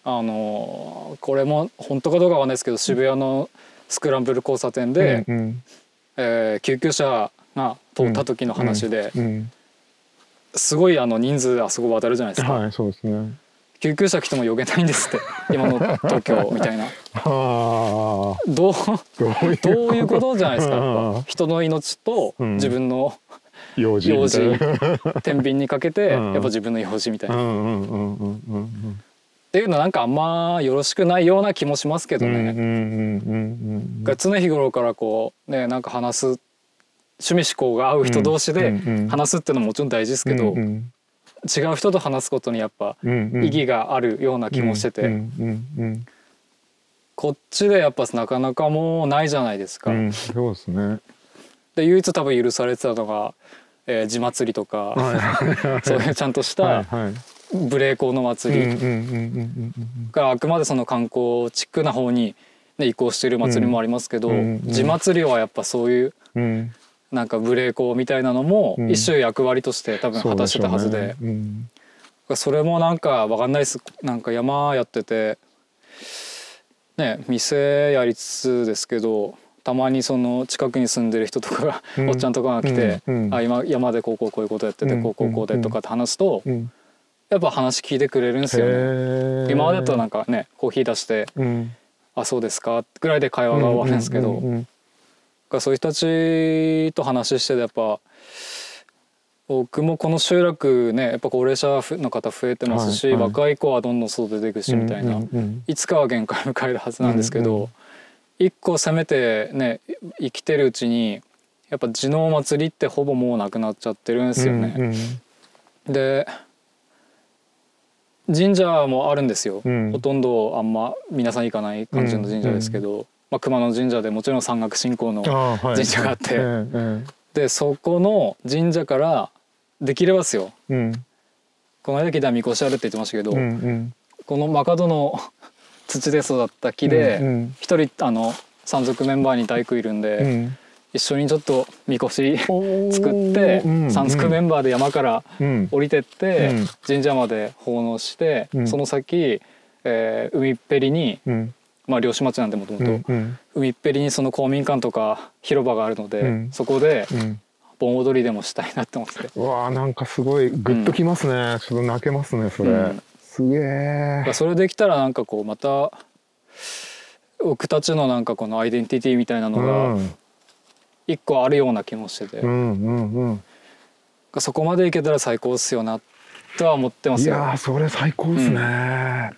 あのこれも本当かどうかわかんないですけど渋谷のスクランブル交差点うんで、うん。えー救急車が通った時の話で、うんすごいあの人数あそこ渡るじゃないですか、はいそうですね。救急車来ても呼べないんですって <laughs> 今の東京みたいな。はあどうどういうこと？じゃないですか。人の命とうん。自分の用事用事みたいな。天秤にかけてうん。やっぱ自分の用事みたいうな、っんうんうんうんうん。ていうのはなんかあんまよろしくないような気もしますけどうんうんうんね。うんが常日頃からこうねなんか話す趣味思考が合う人同士で話すっていうのももちろん大事ですけど、違う人と話すことにやっぱ意義があるような気もしてて、こっちでやっぱなかなかもうないじゃないですか。うんそうですね。で唯一多分許されてたのが、えー地祭りとか、そういうちゃんとした無礼講の祭りがあくまでその観光チックな方に、ね、移行している祭りもありますけど、地祭りはやっぱそういううんうんなんか無礼講みたいなのもうん。一種役割として多分果たしてたはずで。そうしょうねうん。それもなんかわかんないです。なんか山やっててね店やりつつですけどたまにその近くに住んでる人とかが、うん。おっちゃんとかが来て「うん。うん。あ今山でこうこうこういうことやってて、うん。こうこうこうで」とかって話すと、うん。やっぱ話聞いてくれるんですよね。今までだとなんかねコーヒー出してうん「あそうですか」ぐらいで会話が終わるんですけど、からそういう人たちと話しててやっぱ僕もこの集落ねやっぱ高齢者の方増えてますし、はいはい。若い子はどんどん外出ていくしみたいな、うんうんいつかは限界迎えるはずなんですけど、うんうん一個せめてね生きてるうちにやっぱ地の祭りってほぼもうなくなっちゃってるんですよね。うんうん。で神社もあるんですよ、うん。ほとんどあんま皆さん行かない感じの神社ですけど、まあ、熊野神社でもちろん山岳信仰の神社があって。うんうんでそこの神社からできればですよ。うん。この間聞いたらみこしあるって言ってましたけど、うんうん。このマカドの <laughs> 土で育った木でうんうん。一人あの山賊メンバーに大工いるんで、うん。一緒にちょっとみこし作ってうん。山賊メンバーで山からうん。降りてってうん。神社まで奉納して、うん。その先、えー海っぺりに、うんまあ、漁師町なんでもともと。海っぺりにその公民館とか広場があるので、うん。そこでうん。盆踊りでもしたいなって思って。て。うわーなんかすごいグッときますね、ちょっと泣けますねそれ、うん。すげだえそれできたらなんかこうまた僕たちのなんかこのアイデンティティみたいなのうがん。一個あるような気もしてて、うんうんうん。そこまでいけたら最高っすよなとは思ってますよ。いやーそれ最高ですね、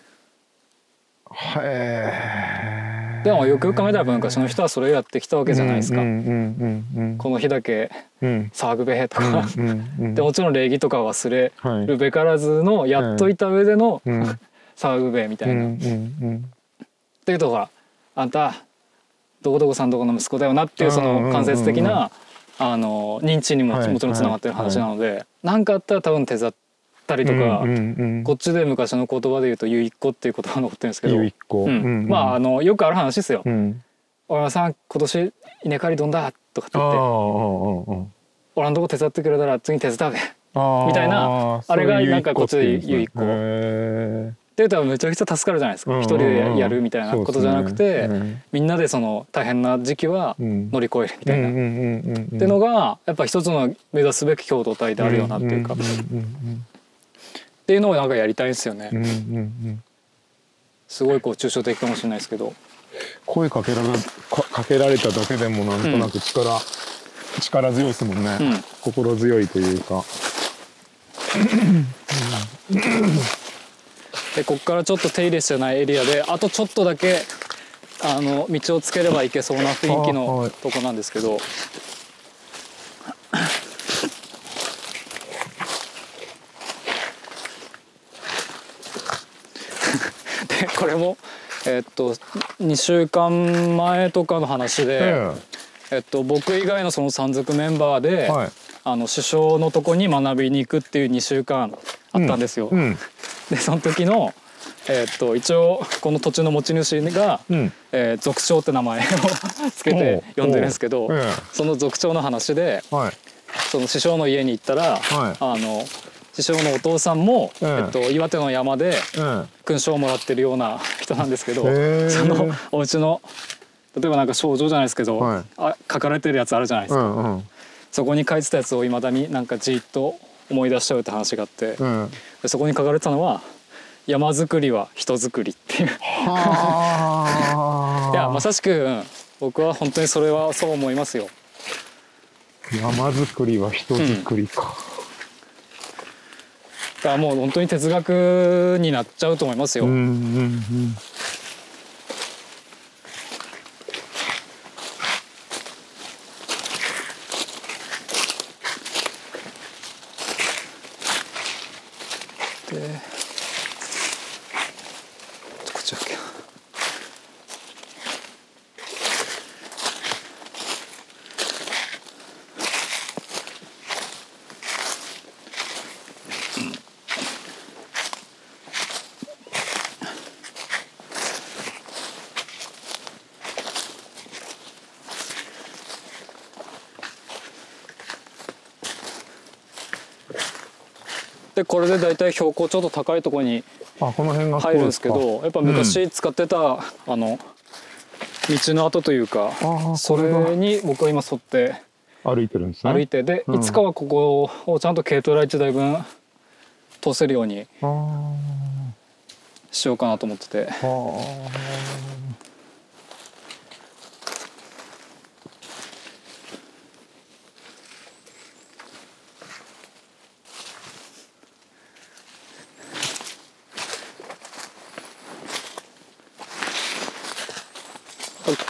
でもよくよく考えたら昔の人はそれをやってきたわけじゃないですか。うんうんうんこの日だけうん。騒ぐべへとか、でもちろん礼儀とか忘れはいるべからずのやっといた上でのうん。騒ぐべみたいな。っていうとほらあんたどこどこさんどこの息子だよなっていうその間接的なあの認知にもはいもちろんつながってる話なので何かあったら多分手伝ったりとかこっちで昔の言葉で言うと「ゆいっ子」っていう言葉が残ってるんですけどゆいっ子うん。うんまああのよくある話ですよ。うん「お山さん今年稲刈りどんだ?」とかって言ってあ「俺のとこ手伝ってくれたら次手伝うべ」みたいなあれがなんかこっちでゆいっ子へっていうとめちゃくちゃ助かるじゃないですか、うん一人でややるみたいなことじゃなくて、みんなでその大変な時期はうん。乗り越えるみたいな、っていうのがやっぱ一つの目指すべき共同体であるよなっていうか、んっんていうのをなんかやりたいんですよね、うんうんうん。うんすごいこう抽象的かもしれないですけど。声かけられかかけられただけでもなんとなく力、力強いですもんね、うん。心強いというか。でここからちょっと手入れしてないエリアであとちょっとだけあの道をつければいけそうな雰囲気のとこなんですけど。でこれも？えっと2週間前とかの話で、ええ。っと、僕以外のその山賊メンバーで、えはい。あの首相のとこに学びに行くっていう2週間あったんですよ。うん。でその時の、えーっと一応この土地の持ち主が、うん。えー族長って名前を <laughs> つけて呼んでるんですけど、えその族長の話でえはい。その師匠の家に行ったら、はい。あの師匠のお父さんも、えええっと、岩手の山でえ勲章をもらってるような人なんですけど、へえそのお家の例えばなんか賞状じゃないですけど、はい。あ書かれてるやつあるじゃないですか、えうんうん。そこに書いてたやつをいまだになんかじっと思い出しちゃうって話があって、うん。でそこに書かれてたのは「山づくりは人づくり」っていう。はあ。<laughs> いやまさしく、うん。僕は本当にそれはそう思いますよ。山作りは人作りか、もう本当に哲学になっちゃうと思いますよ。うん、うんうんでこれで大体標高ちょっと高いところにあこの辺が入るんですけどやっぱ昔使ってた、あの道の跡というかそこれに僕は今沿ってか歩いてるんですね。歩いてで、うん。いつかはここをちゃんと軽トラ1台分通せるようにしようかなと思ってて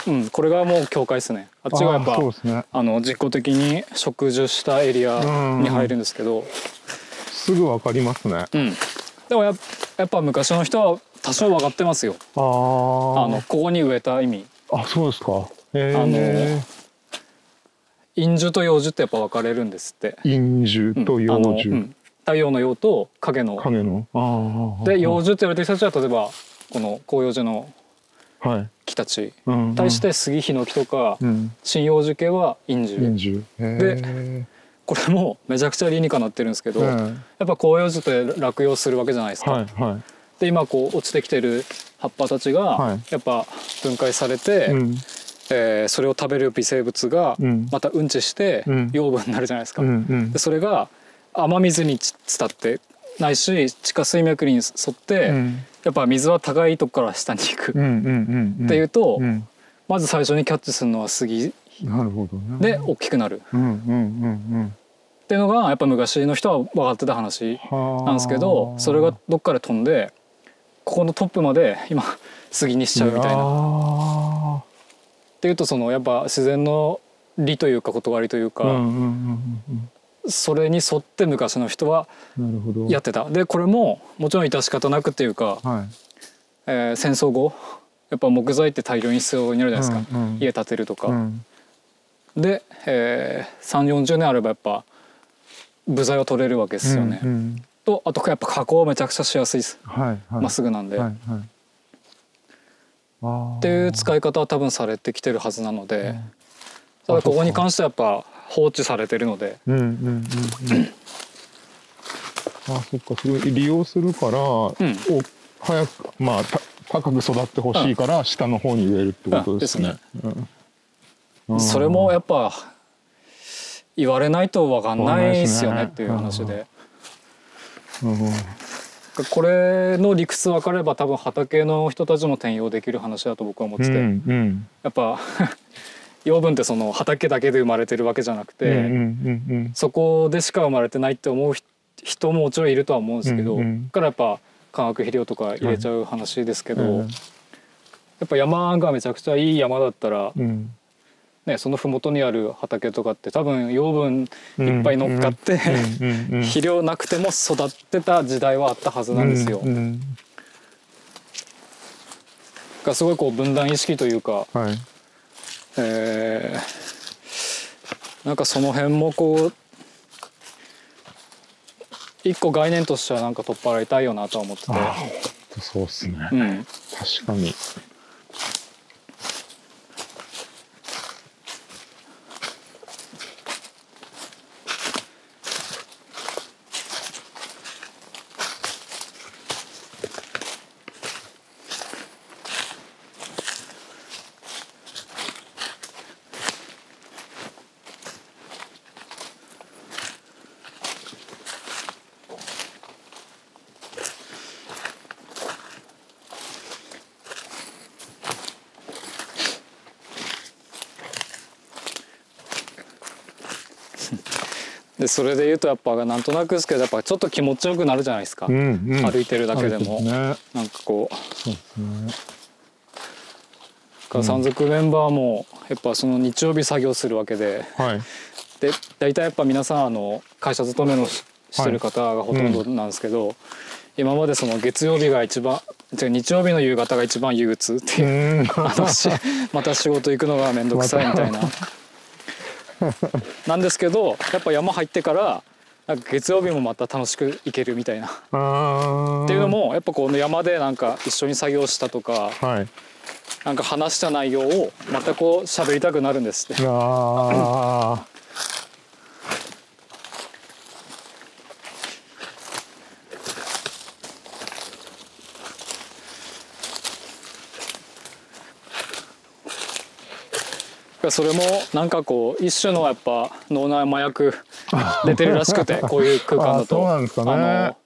うんこれがもう境界ですね。あっちがやっぱあね。あの実効的に植樹したエリアに入るんですけど、すぐわかりますね。うん。でもやっやっぱ昔の人は多少分かってますよ。あー。あのここに植えた意味。あそうですか。へあのえ陰樹と陽樹ってやっぱ分かれるんですって。陰樹と陽樹、うん太陽の陽と影の。影の。ああで陽樹って言われてる人たちは例えばこの広葉樹のはい、木たち。対して杉ヒノキとかうん。針葉樹系は陰樹陰樹へこれもめちゃくちゃ理にかなってるんですけど、えやっぱ広葉樹って落葉するわけじゃないですか。はいはい。で今こう落ちてきてる葉っぱたちがはい。やっぱ分解されて、うん。えーそれを食べる微生物がうん。またうんちしてうん。養分になるじゃないですか。うんうん。でそれが雨水に伝ってないし地下水脈に沿って、うん。やっぱ水は高いとこから下に行く、っていうと、うん。まず最初にキャッチするのは杉。なるほどね。で大きくなる。うんうんうんっていうのがやっぱ昔の人は分かってた話うんなんですけどそれがどっかで飛んでここのトップまで今杉にしちゃうみたいな。っなていうとそのやっぱ自然の理というか断りというか、うんうんうんうんそれに沿って昔の人はやってた。でこれももちろん致し方なくっていうか、はい。えー戦争後やっぱ木材って大量に必要になるじゃないですか、うんうん。家建てるとか。うん。で、えー、3 4 0年あればやっぱ部材を取れるわけですよね。うんうん。とあとやっぱ加工めちゃくちゃしやすいです。はいはい。まっすぐなんで。はいはい。っていう使い方は多分されてきてるはずなので、ん。ただここに関してはやっぱ放置されてるので、うんうんうんうん。<coughs> あそっかそれを利用するから、お早くまあた高く育ってほしいから下の方に植えるってことですね。うん。それもやっぱ言われないと分かんないですよねっていう話で。うん。これの理屈分かれば多分畑の人たちも転用できる話だと僕は思ってて、うんうん。やっぱ養分ってその畑だけで生まれてるわけじゃなくて、そこでしか生まれてないって思う人人ももちろんいるとは思うんですけど、うんうん。だからやっぱ化学肥料とか入れちゃう話ですけど、うん。やっぱ山がめちゃくちゃいい山だったら、うん。ね、その麓にある畑とかって多分養分いっぱい乗っかって、肥料なくても育ってた時代はあったはずなんですよ。うんうん。がすごいこう分断意識というか、はいえーなんかその辺もこう一個概念としてはなんか取っ払いたいよなとは思っててそうっすね。うん、確かに。でそれで言うとやっぱなんとなくですけどやっぱちょっと気持ちよくなるじゃないですか、うんうん。歩いてるだけでもね。なんかこうそうですね。が山賊メンバーもやっぱその日曜日作業するわけではい。で大体やっぱ皆さんあの会社勤めのししてる方がほとんどなんですけど、今までその月曜日が一番日曜日の夕方が一番憂鬱っていう <laughs> また仕事行くのが面倒くさいみたいな。<laughs> なんですけどやっぱ山入ってからなんか月曜日もまた楽しく行けるみたいな。っていうの。もやっぱこの山でなんか一緒に作業したとかはい。なんか話した内容をまたこう喋りたくなるんですって。あそれもなんかこう一種のやっぱ脳内麻薬 <laughs> 出てるらしくてこういう空間だと。あそうなんですかね。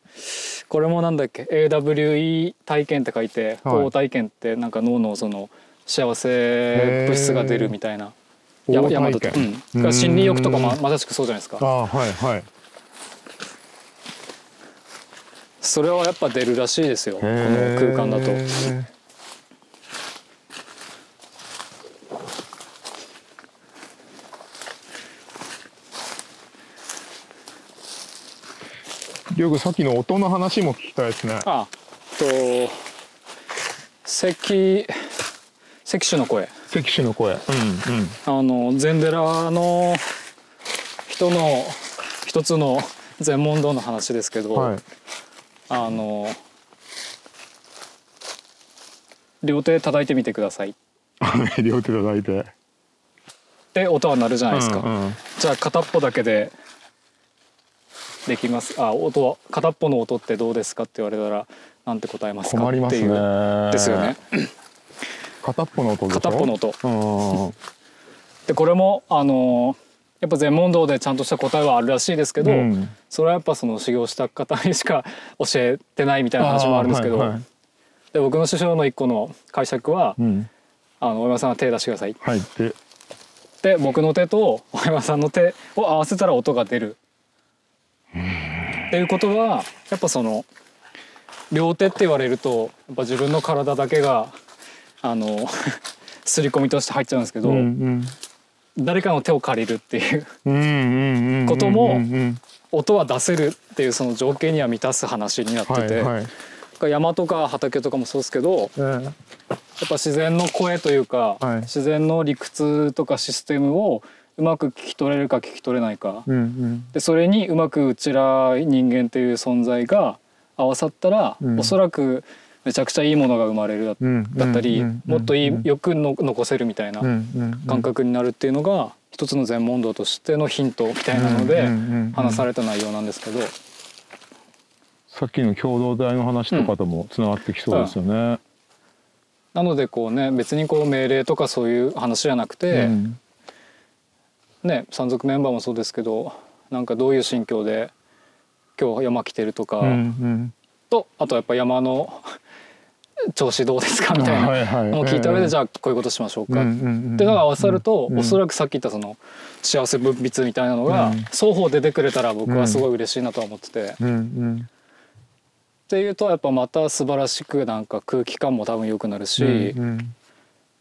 これもなんだっけ？AWE 体験って書いてはい。高体験ってなんか脳のその幸せ物質が出るみたいな。山山だと、うん、だから心理欲とかままさしくそうじゃないですか。ああはいはい。それはやっぱ出るらしいですよ。この空間だと。りょうくんさっきの音の話も聞きたいですね。あと関関種の声関種の声。うんうん。あの禅寺の人の一つの禅問答の話ですけど、はい。あの両手叩いてみてください <laughs> 両手叩いて。で音は鳴るじゃないですか、うんうんじゃあ片っぽだけでできますあ音は片っぽの音ってどうですかって言われたらなんて答えますかっていうね。ですよね。片っぽの音。片っぽの音うん。でこれもあのやっぱ禅問答でちゃんとした答えはあるらしいですけど、うんそれはやっぱその修行した方にしか教えてないみたいな話もあるんですけど、はいはいで僕の師匠の一個の解釈は、うん。あの大山さんは手出してくださいはい。で。で僕の手と大山さんの手を合わせたら音が出るっていうことはやっぱその両手って言われるとやっぱ自分の体だけがあの <laughs> 刷り込みとして入っちゃうんですけど、うん誰かの手を借りるっていううん。うんうんうん。こともうんうん音は出せるっていうその条件には満たす話になってて、はいはい。山とか畑とかもそうですけどええやっぱ自然の声というか、はい自然の理屈とかシステムをうまく聞き取れるか聞き取れないか、うんうん。でそれにうまくうちら人間っていう存在が合わさったら、うん。おそらくめちゃくちゃいいものが生まれるだ,、うん。だったり、うんもっといい、うんよくの残せるみたいな感覚になるっていうのが、一つの禅問答としてのヒントみたいなので話された内容なんですけど、さっきの共同体の話とかともつながってきそうですよね。なのでこうね別にこう命令とかそういう話じゃなくて、うんね山賊メンバーもそうですけどなんかどういう心境で今日山来てるとか、うんうん。とあとやっぱ山の調子どうですかみたいなのを聞いた上ええ。でじゃあこういうことしましょうか、っていうのが合わさると、うんおそらくさっき言ったその幸せ分泌みたいなのが、うん。双方出てくれたら僕はすごい嬉しいなとは思ってて、っていうとやっぱまた素晴らしくなんか空気感も多分良くなるし、うん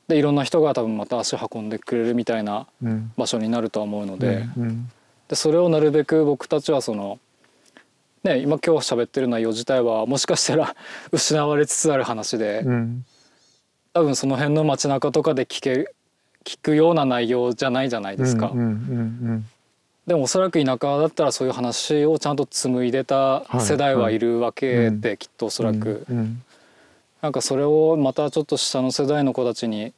でいろんな人が多分また足運んでくれるみたいなうん。場所になるとは思うので,、うん。でそれをなるべく僕たちはその。ね、今今日喋ってる内容自体はもしかしたら <laughs> 失われつつある話で、うん。多分その辺の街中とかで聞け聞くような内容じゃないじゃないですか、うんうんでもおそらく田舎だったらそういう話をちゃんと紡いでた世代はいるわけで、はきっとおそらく、うんなんかそれをまたちょっと下の世代の子たちに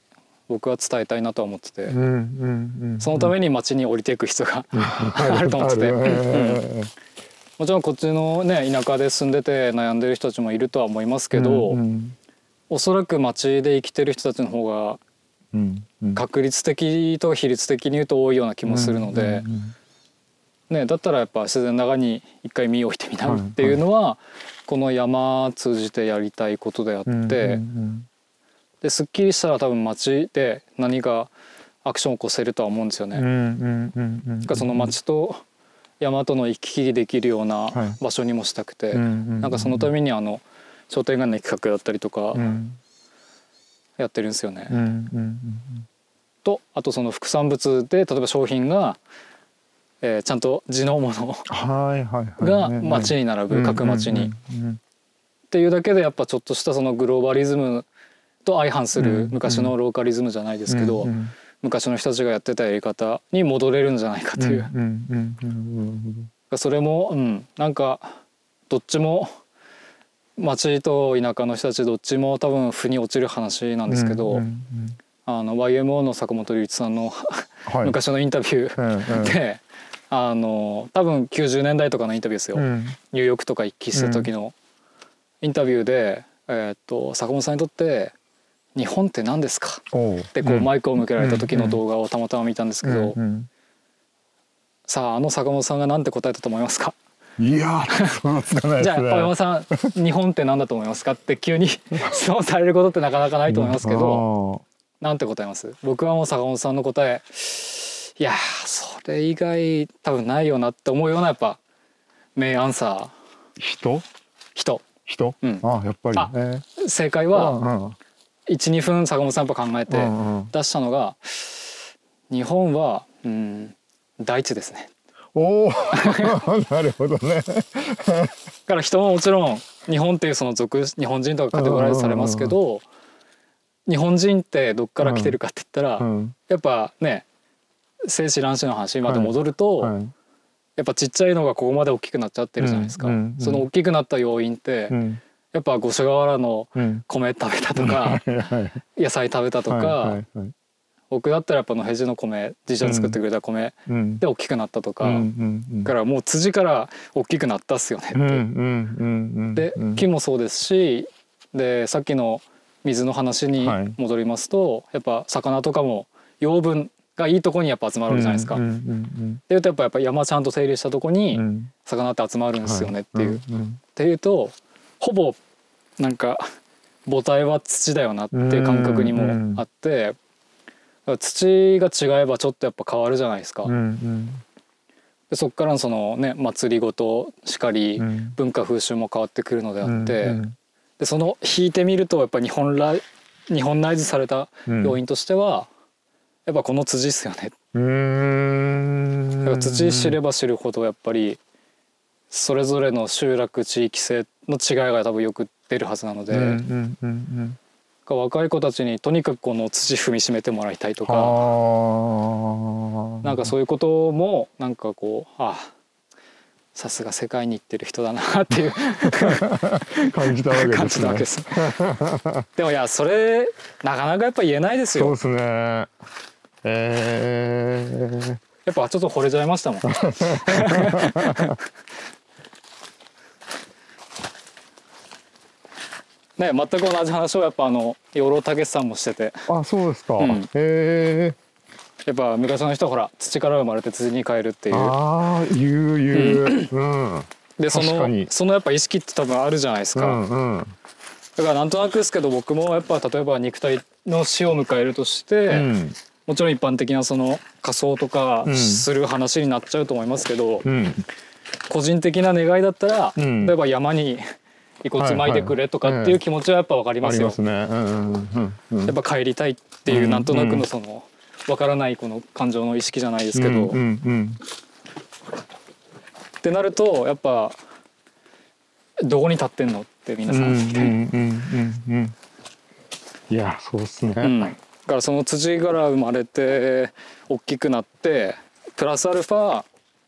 僕は伝えたいなとは思ってて、うんうんうんそのために街に降りていく必要があると思ってて、もちろんこっちのね田舎で住んでて悩んでる人たちもいるとは思いますけど、うんおそらく街で生きてる人たちの方がうんうん。確率的と比率的に言うと多いような気もするので、うんね、だったらやっぱ自然の中に一回身を置いてみなはいっていうのは、この山通じてやりたいことであって、うんうんですっきりしたら多分街で何かアクションを起こせるとは思うんですよね。その街と山との行き来できるようなはい。場所にもしたくて、うんうんなんかそのためにあの商店街の企画だったりとかうん。やってるんですよね。うんうん。とあとその副産物で例えば商品が、えーちゃんと地のものがね街に並ぶ各街に。っていうだけでやっぱちょっとしたそのグローバリズムと相反するうん昔のローカリズムじゃないですけど、昔の人たちがやってたやり方に戻れるんじゃないかという、それも、うん、なんかどっちも町と田舎の人たちどっちも多分負に落ちる話なんですけど、あの YMO の坂本龍一さんのはい。<laughs> 昔のインタビューで、あの多分90年代とかのインタビューですよ、うん。ニューヨークとか一気した時のインタビューで、えーっと坂本さんにとって「日本って何ですか?」ってこうマイクを向けられた時のうん。動画をたまたま見たんですけど、うん。うん。さああの坂本さんが何て答えたと思いますか？いやじゃあ青山さん日本って何だと思いますか？って急に <laughs> 質問されることってなかなかないと思いますけどなんて答えます？僕はもう坂本さんの答えいやーそれ以外多分ないよなって思うようなやっぱ名アンサー。人？人。人？うん。あやっぱりあね正解はは12分坂本さんやっぱ考えて出したのが日本はうん大地ですね。おお <laughs> なるほどね。だから人ももちろん日本っていうその属日本人とかカテゴライズされますけど日本人ってどっから来てるかって言ったら、うん。やっぱね精子卵子の話まで戻ると、はい。やっぱちっちゃいのがここまで大きくなっちゃってるじゃないですか、うんうん。うんその大きくなった要因って、うん。やっぱ五所川原のうん。米食べたとか <laughs> はいはい野菜食べたとか、はいはいはい。僕だったらやっぱ野辺地の米じいちゃん作ってくれた米うん。で大きくなったとか、うん。からもう辻から大きくなったっすよねって、うんうんうんうん。でうん。木もそうですしでさっきの水の話にはい。戻りますと、やっぱ魚とかも養分がいいとこにやっぱ集まるじゃないですか。ってんいうとやっぱやっぱ山ちゃんと整理したとこうんにうん。魚って集まるんですよねっていう。っていうとほぼなんか母体は土だよなっていう感覚にもあって、土が違えばちょっとやっぱ変わるじゃないですか。でそこからのそのね祭りごとしかり、うん。文化風習も変わってくるのであって、うんでその引いてみるとやっぱ日本ライ日本ライズされたうん。要因としては、やっぱこの辻っすよね。うーんだから土知れば知るほどやっぱりそれぞれの集落地域性の違いが多分よく出るはずなので、うんうんうん若い子たちにとにかくこの土踏みしめてもらいたいとうんかはなんかそういうこともなんかこうああさすが世界に行ってる人だなっていうあ <laughs> 感じたわけですねです。でもいやそれなかなかやっぱ言えないですよ。そうですねえー、やっぱちょっと惚れちゃいましたもん。<laughs> ね全く同じ話をやっぱあの養老孟さんもしてて。あそうですか、うん。へえやっぱ昔の人はほら土から生まれて土に帰るっていう。ああ言う言ううん。でそのそのやっぱ意識って多分あるじゃないですか、うんうん。だからなんとなくですけど僕もやっぱ例えば肉体の死を迎えるとして、うんもちろん一般的なその仮装とかうんする話になっちゃうと思いますけど、うん。個人的な願いだったら、うん。例えば山に遺骨撒いてくれとかっていう気持ちはやっぱ分かりあますよ。やっぱ帰りたいっていううんなんとなくのその分からないこの感情の意識じゃないですけど、ってなるとやっぱどこに立ってんのって皆さんみたいいやそうっすね、うん、だからその辻から生まれて大きくなってプラスアルファ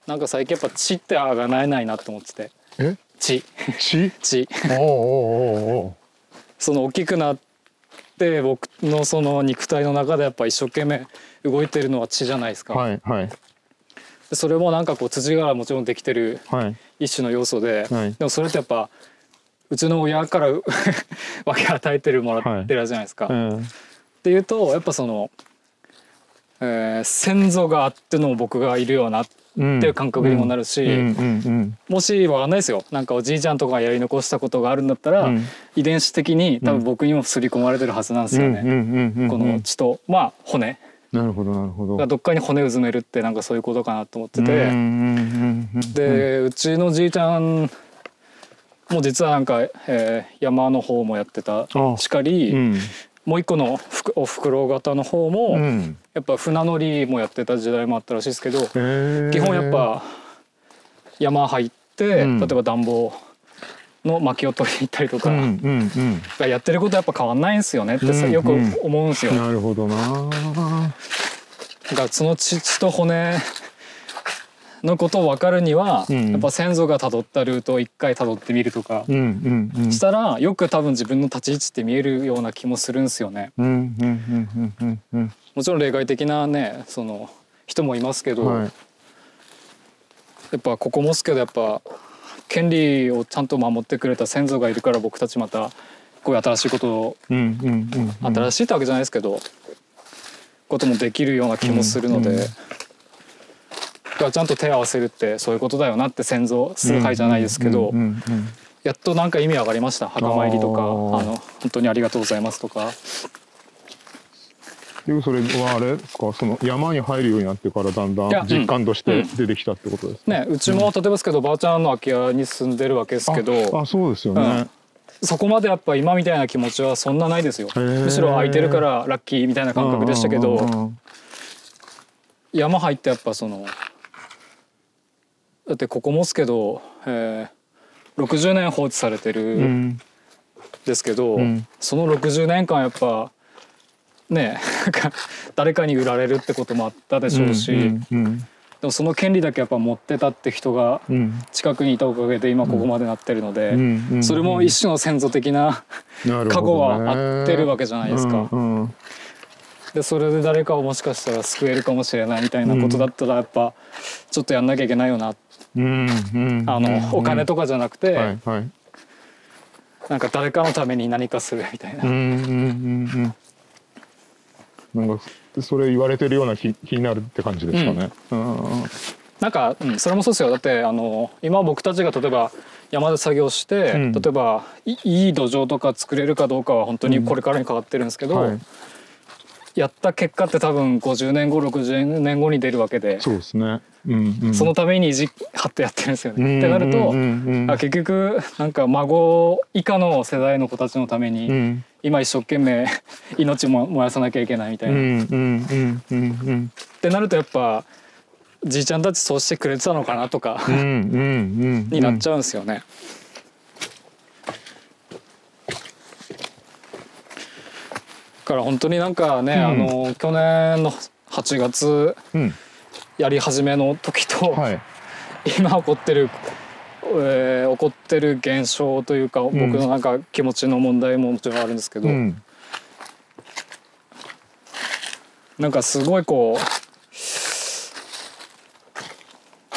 なんか最近やっぱ血ってあがなえないなと思ってて。え？血。血？<laughs> 血。おうおうおうおう。その大きくなって僕のその肉体の中でやっぱ一生懸命動いてるのは血じゃないですか、はいはい。でそれもなんかこう辻からもちろんできてるはい。一種の要素で、はい。でもそれってやっぱうちの親から <laughs> 分け与えてるもらってるじゃないですか、うんっていうとやっぱその、えー先祖があっての僕がいるよなってうんいう感覚にもなるし、もしわかんないですよ。なんかおじいちゃんとかがやり残したことがあるんだったら、うん。遺伝子的に多分僕にも刷り込まれてるはずなんですよね、この血とまあ骨。なるほどなるほど。がどっかに骨うずめるってなんかそういうことかなと思ってて、でうちのじいちゃんも実はなんか、えー山の方もやってたあ。しかり、うんもう一個のふくおふくろ型の方も、うん。やっぱ船乗りもやってた時代もあったらしいですけど、基本やっぱ山入って、うん。例えば暖房の薪を取りに行ったりとか、うんうんうん。やってることやっぱ変わんないんですよねってさうん。よく思うんですよ。なるほどな。だからその血と骨のことを分かるには、うん。やっぱ先祖がたどったルートを一回たどってみるとかしたらよく多分自分の立ち位置って見えるような気もするんですよね。もちろん例外的なねその人もいますけど、うんはい。やっぱここもすけどやっぱ権利をちゃんと守ってくれた先祖がいるから僕たちまたこういう新しいことを、新しいってわけじゃないですけどこともできるような気もするので、うんうんちゃんと手を合わせるってそういうことだよなって先祖崇拝じゃないですけど、やっとなんか意味上がりました。墓参りとかあの本当にありがとうございますとか。でそれはあれですか？その山に入るようになってからだんだん実感としてうん。出てきたってことですか？ねうちも例えばですけどばあちゃんの空き家に住んでるわけですけどああそうですよね。そこまでやっぱ今みたいな気持ちはそんなないですよ。ー。むしろ空いてるからラッキーみたいな感覚でしたけど山入ってやっぱそのだってここもですけど、えー60年放置されてうるんんですけど、うん。その60年間やっぱね <laughs> 誰かに売られるってこともあったでしょうし、うんうんでもその権利だけやっぱ持ってたって人がうん。近くにいたおかげで今ここまでなってるので、うんうんそれも一種の先祖的な過去は合ってるわけじゃないですか。うんうんでそれで誰かをもしかしたら救えるかもしれないみたいなことだったらやっぱちょっとやんなきゃいけないよな、うんうんあのお金とかじゃなくて、はいはい。なんか誰かのために何かするみたいな、うんうんうんうん。なんかそれ言われてるような気気になるって感じですかね。うん。うん。なんか、うん、それもそうですよ。だってあの今僕たちが例えば山で作業して、うん。例えばいいい土壌とか作れるかどうかは本当にこれからにかかってるんですけど、はい、やった結果って多分50年後60年後に出るわけでそうですね。うんうん、そのために意地張ってやってるんですよね。うんってなると、うんうんうんあ結局なんか孫以下の世代の子たちのために、うん今一生懸命 <laughs> 命も燃やさなきゃいけないみたいな。うんっうんうんうんうんてなるとやっぱじいちゃんたちそうしてくれてたのかなとか、うんうんうんになっちゃうんですよね。だから本当になんかね、うん。あの去年の8月うん。やり始めの時と、はい。今起こってる、えー起こってる現象というか、僕のなんか気持ちの問題ももちろんあるんですけど、うん。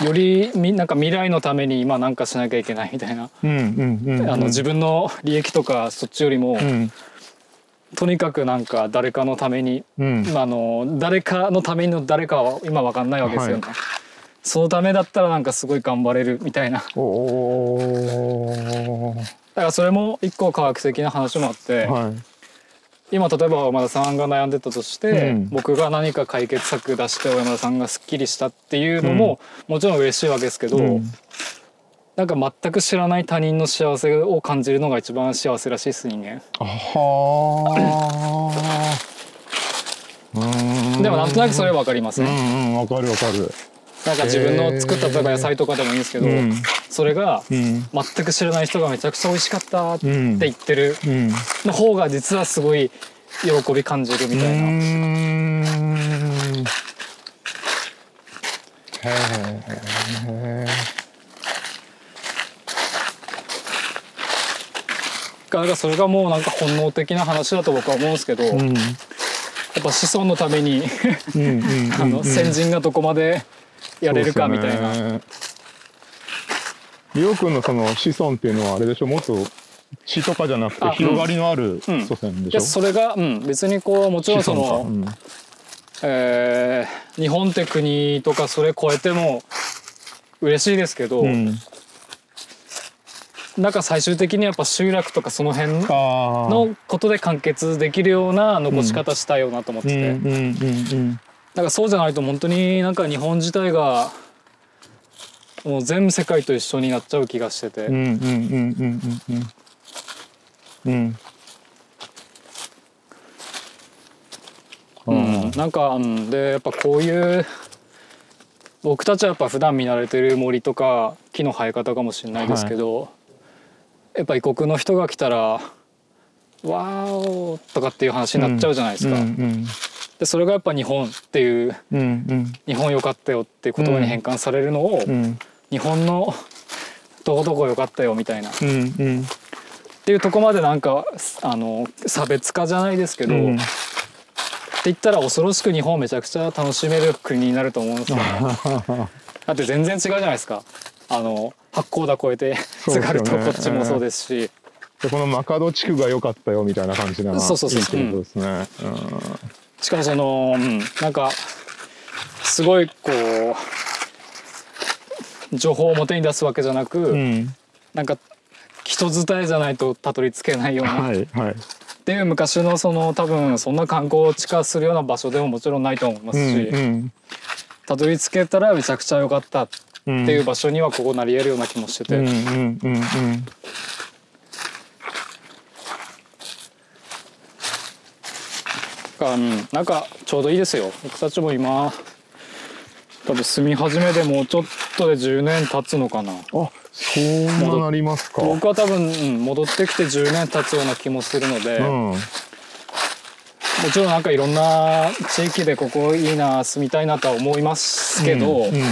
よりみなんか未来のために今なんかしなきゃいけないみたいな、自分の利益とかそっちよりも、うんとにかくなんか誰かのために、うん。あの誰かのための誰かは今わかんないわけですよね、はそのためだったらなんかすごい頑張れるみたいな。だからそれも一個科学的な話もあって、はい。今例えば山田さんが悩んでたとして、うん。僕が何か解決策出して山田さんがすっきりしたっていうのも、もちろん嬉しいわけですけど、うんなんか全く知らない他人の幸せを感じるのが一番幸せらしいです人間。はあうんでもなんとなくそれはわかりますうね。んうんわかるわかる。なんか自分の作った例えば野菜とかでもいいんですけど、うん。それがうん。全く知らない人がめちゃくちゃ美味しかったってうん言ってるうん。の方が実はすごい喜び感じるみたいな。へえだかそれがもうなんか本能的な話だと僕は思うんですけど、やっぱ子孫のためにあの先人がどこまでやれるかみたいな。りょうくんのその子孫っていうのはあれでしょもっと血とかじゃなくて広がりのある祖先でしょ、いやそれが、うん、別にこうもちろんその、うんえー日本って国とかそれ超えても嬉しいですけど、うんなんか最終的にやっぱ集落とかその辺のことで完結できるような残し方したいよなと思ってて。なんかそうじゃないと本当になんか日本自体がもう全世界と一緒になっちゃう気がしてて。なんか、うん、でやっぱこういう僕たちはやっぱ普段見慣れてる森とか木の生え方かもしれないですけど、はい。やっぱ異国の人が来たら「わーお」とかっていう話になっちゃうじゃないですか。うんでそれがやっぱ日本っていううんうん「日本よかったよ」っていう言葉に変換されるのを、うん日本のどこどこよかったよみたいなっうんうんていうとこまでなんかあの差別化じゃないですけど、うんって言ったら恐ろしく日本めちゃくちゃ楽しめる国になると思うんですよね。<laughs> だって全然違うじゃないですか。あの八甲田越えて津軽とこっちもそうですし、でこのマカド地区が良かったよみたいな感じなそうそうそういいってことですね。しかもその、うん、なんかすごいこう情報を表に出すわけじゃなく、うん。うんなんか人伝えじゃないとたどり着けないような、っはいはい。ていう昔のその多分そんな観光地化するような場所でももちろんないと思いますうんし、うん。たどり着けたらめちゃくちゃ良かった。ってうんいう場所にはここなり得るような気もしてて、うんなんかちょうどいいですよ。僕たちも今多分住み始めでもうちょっとで10年経つのかな。あそんななりますか。僕は多分、うん、戻ってきて10年経つような気もするので、もうん。ちろんなんかいろんな地域でここいいな住みたいなとは思いますけど、うんうん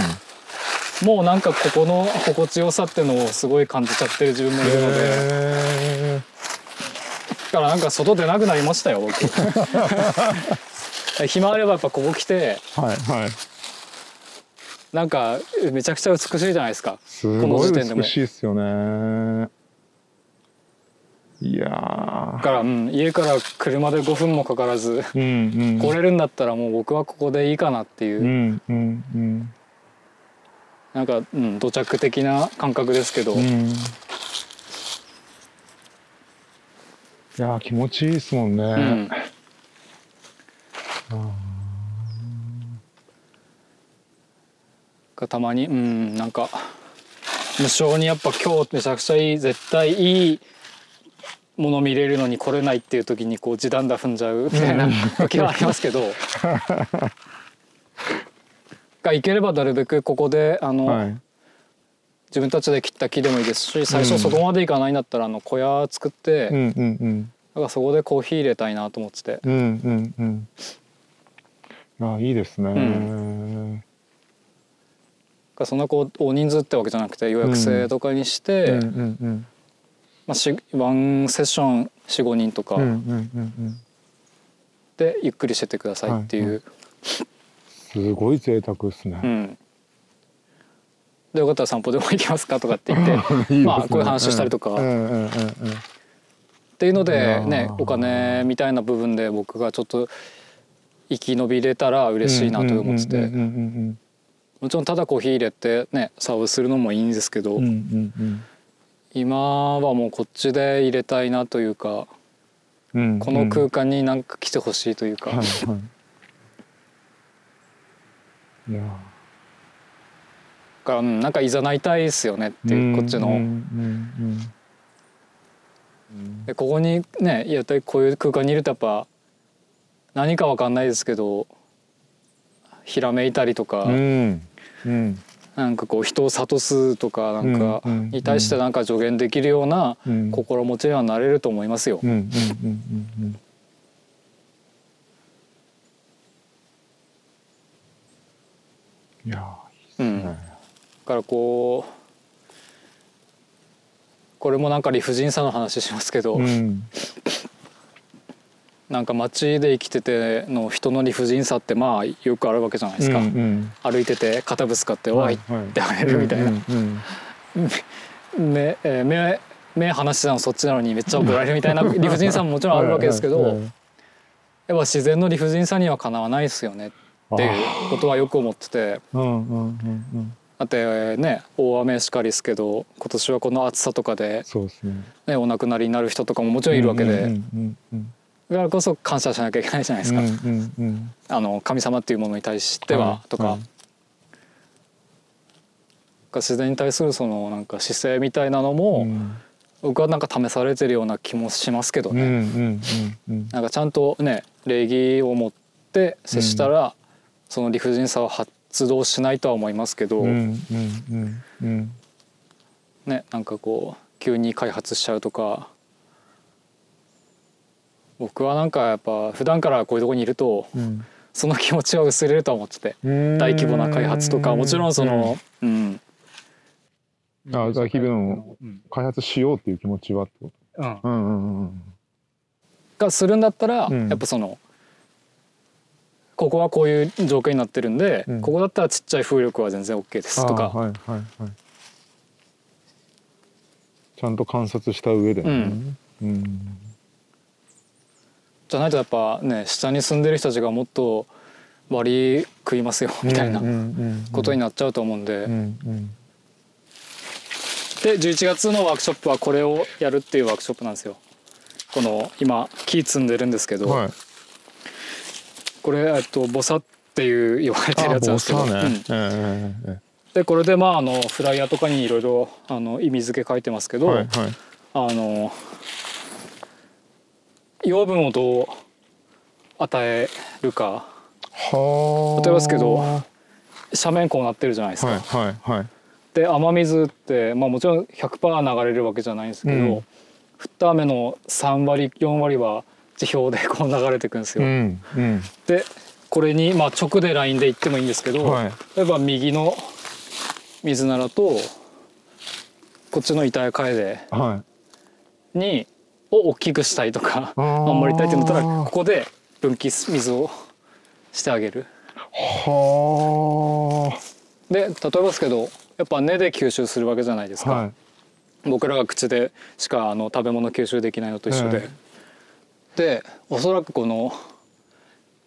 もうなんかここの心地よさっていうのをすごい感じちゃってる自分もいるので、へだからなんか外出なくなりましたよ僕 <laughs> 暇あればやっぱここ来てーはいはい。なんかめちゃくちゃ美しいじゃないですかすごい美しいですよね。いやだから、うん、家から車で5分もかからずー。うんうん。来れるんだったらもう僕はここでいいかなっていう、うんうんうんなんか、うん、土着的な感覚ですけど、うん。いやー気持ちいいですもんね。うん。がたまにうんなんか無性にやっぱ今日めちゃくちゃいい絶対いいもの見れるのに来れないっていう時にこう地団打踏んじゃうみたいな時はありますけど <laughs> が行ければなるべくここであの、はい。自分たちで切った木でもいいですし最初そこまでいかないんだったらあの小屋作って、うんうんうん。だからそこでコーヒー入れたいなと思ってて。うんうんうん。あいいですね。んがそんなこう大人数ってわけじゃなくて予約制とかにして、うんうんうんまあ、しワンセッション45人とかうんうんうんうん。でゆっくりしててくださいっていう、はいすごい贅沢ですね。うん、でよかったら散歩でも行きますかとかって言って <laughs> ね。まあこういう話したりとか、っていうのでねお金みたいな部分で僕がちょっと生き延びれたら嬉しいなと思ってて。もちろんただコーヒー入れてねサーブするのもいいんですけど、うんうんうんうん。今はもうこっちで入れたいなというかうんうん。この空間になんか来てほしいというか、はいはいいやからうんなんかいざないたいですよねっていうこっちの。でここにねやっぱりこういう空間にいるとやっぱ何かわかんないですけどひらめいたりとか、うんうん。なんかこう人を諭すとかなんかに対してなんか助言できるようなうん。心持ちにはなれると思いますよ。うんうんうんうんうんいやうん、ーだからこうこれもなんか理不尽さの話しますけど、うん。<laughs> なんか街で生きてての人の理不尽さってまあよくあるわけじゃないですか、うんうん。歩いてて肩ぶつかって「おい!」はいってあげるみたいな、<laughs> 目えー目目離してたのそっちなのにめっちゃ怒られるみたいな <laughs> 理不尽さももちろんあるわけですけど、やっぱ自然の理不尽さにはかなわないですよねっていうことはよく思ってて。うんうんうんうん。だってね大雨しかりですけど今年はこの暑さとかで、そうですね。ね、お亡くなりになる人とかももちろんいるわけで、だからこそ感謝しなきゃいけないじゃないですか、あの神様っていうものに対しては、はいとか。はい自然に対するそのなんか姿勢みたいなのも、うん。僕はなんか試されてるような気もしますけどね、なんかちゃんとね礼儀を持って接したら、その理不尽さは発動しないとは思いますけど、うんうんうんうん。ねなんかこう急に開発しちゃうとか僕はなんかやっぱ普段からこういうとこにいるとうん。その気持ちは薄れると思っててうん。大規模な開発とかもちろんその、うん。あ大規模の開発しようっていう気持ちはってこうん。とうんうんうん。がするんだったら、うん。やっぱそのここはこういう条件になってるんで、うん。ここだったらちっちゃい風力は全然 OK ですとか、はいはいはいちゃんと観察した上でね。うん。じゃないとやっぱね下に住んでる人たちがもっと割り食いますよみたいなことにななっちゃうと思うんで、うんうん。で11月のワークショップはこれをやるっていうワークショップなんですよ。この今木積んでるんですけど、はいこれえっとボサっていう言われてるやつなんですけど、でこれでまああのフライヤーとかにいろいろあの意味付け書いてますけど、えはいはい。あの養分をどう与えるか。はあ。例えばですけど斜面こうなってるじゃないですか。はいはいはい。で雨水って、まあ、もちろん100%流れるわけじゃないんですけど、うん。降った雨の3割4割は地表でこう流れていくんですよ。うんうん。でこれに、まあ、直でラインで行ってもいいんですけど、はい。例えば右の水ならとこっちの板や楓はい。にを大きくしたいとか守りたいってなったらここで分岐水をしてあげる。はで例えばですけどやっぱ根で吸収するわけじゃないですか。あはい。僕らが口でしかあの食べ物吸収できないのと一緒で、はいでおそらくこの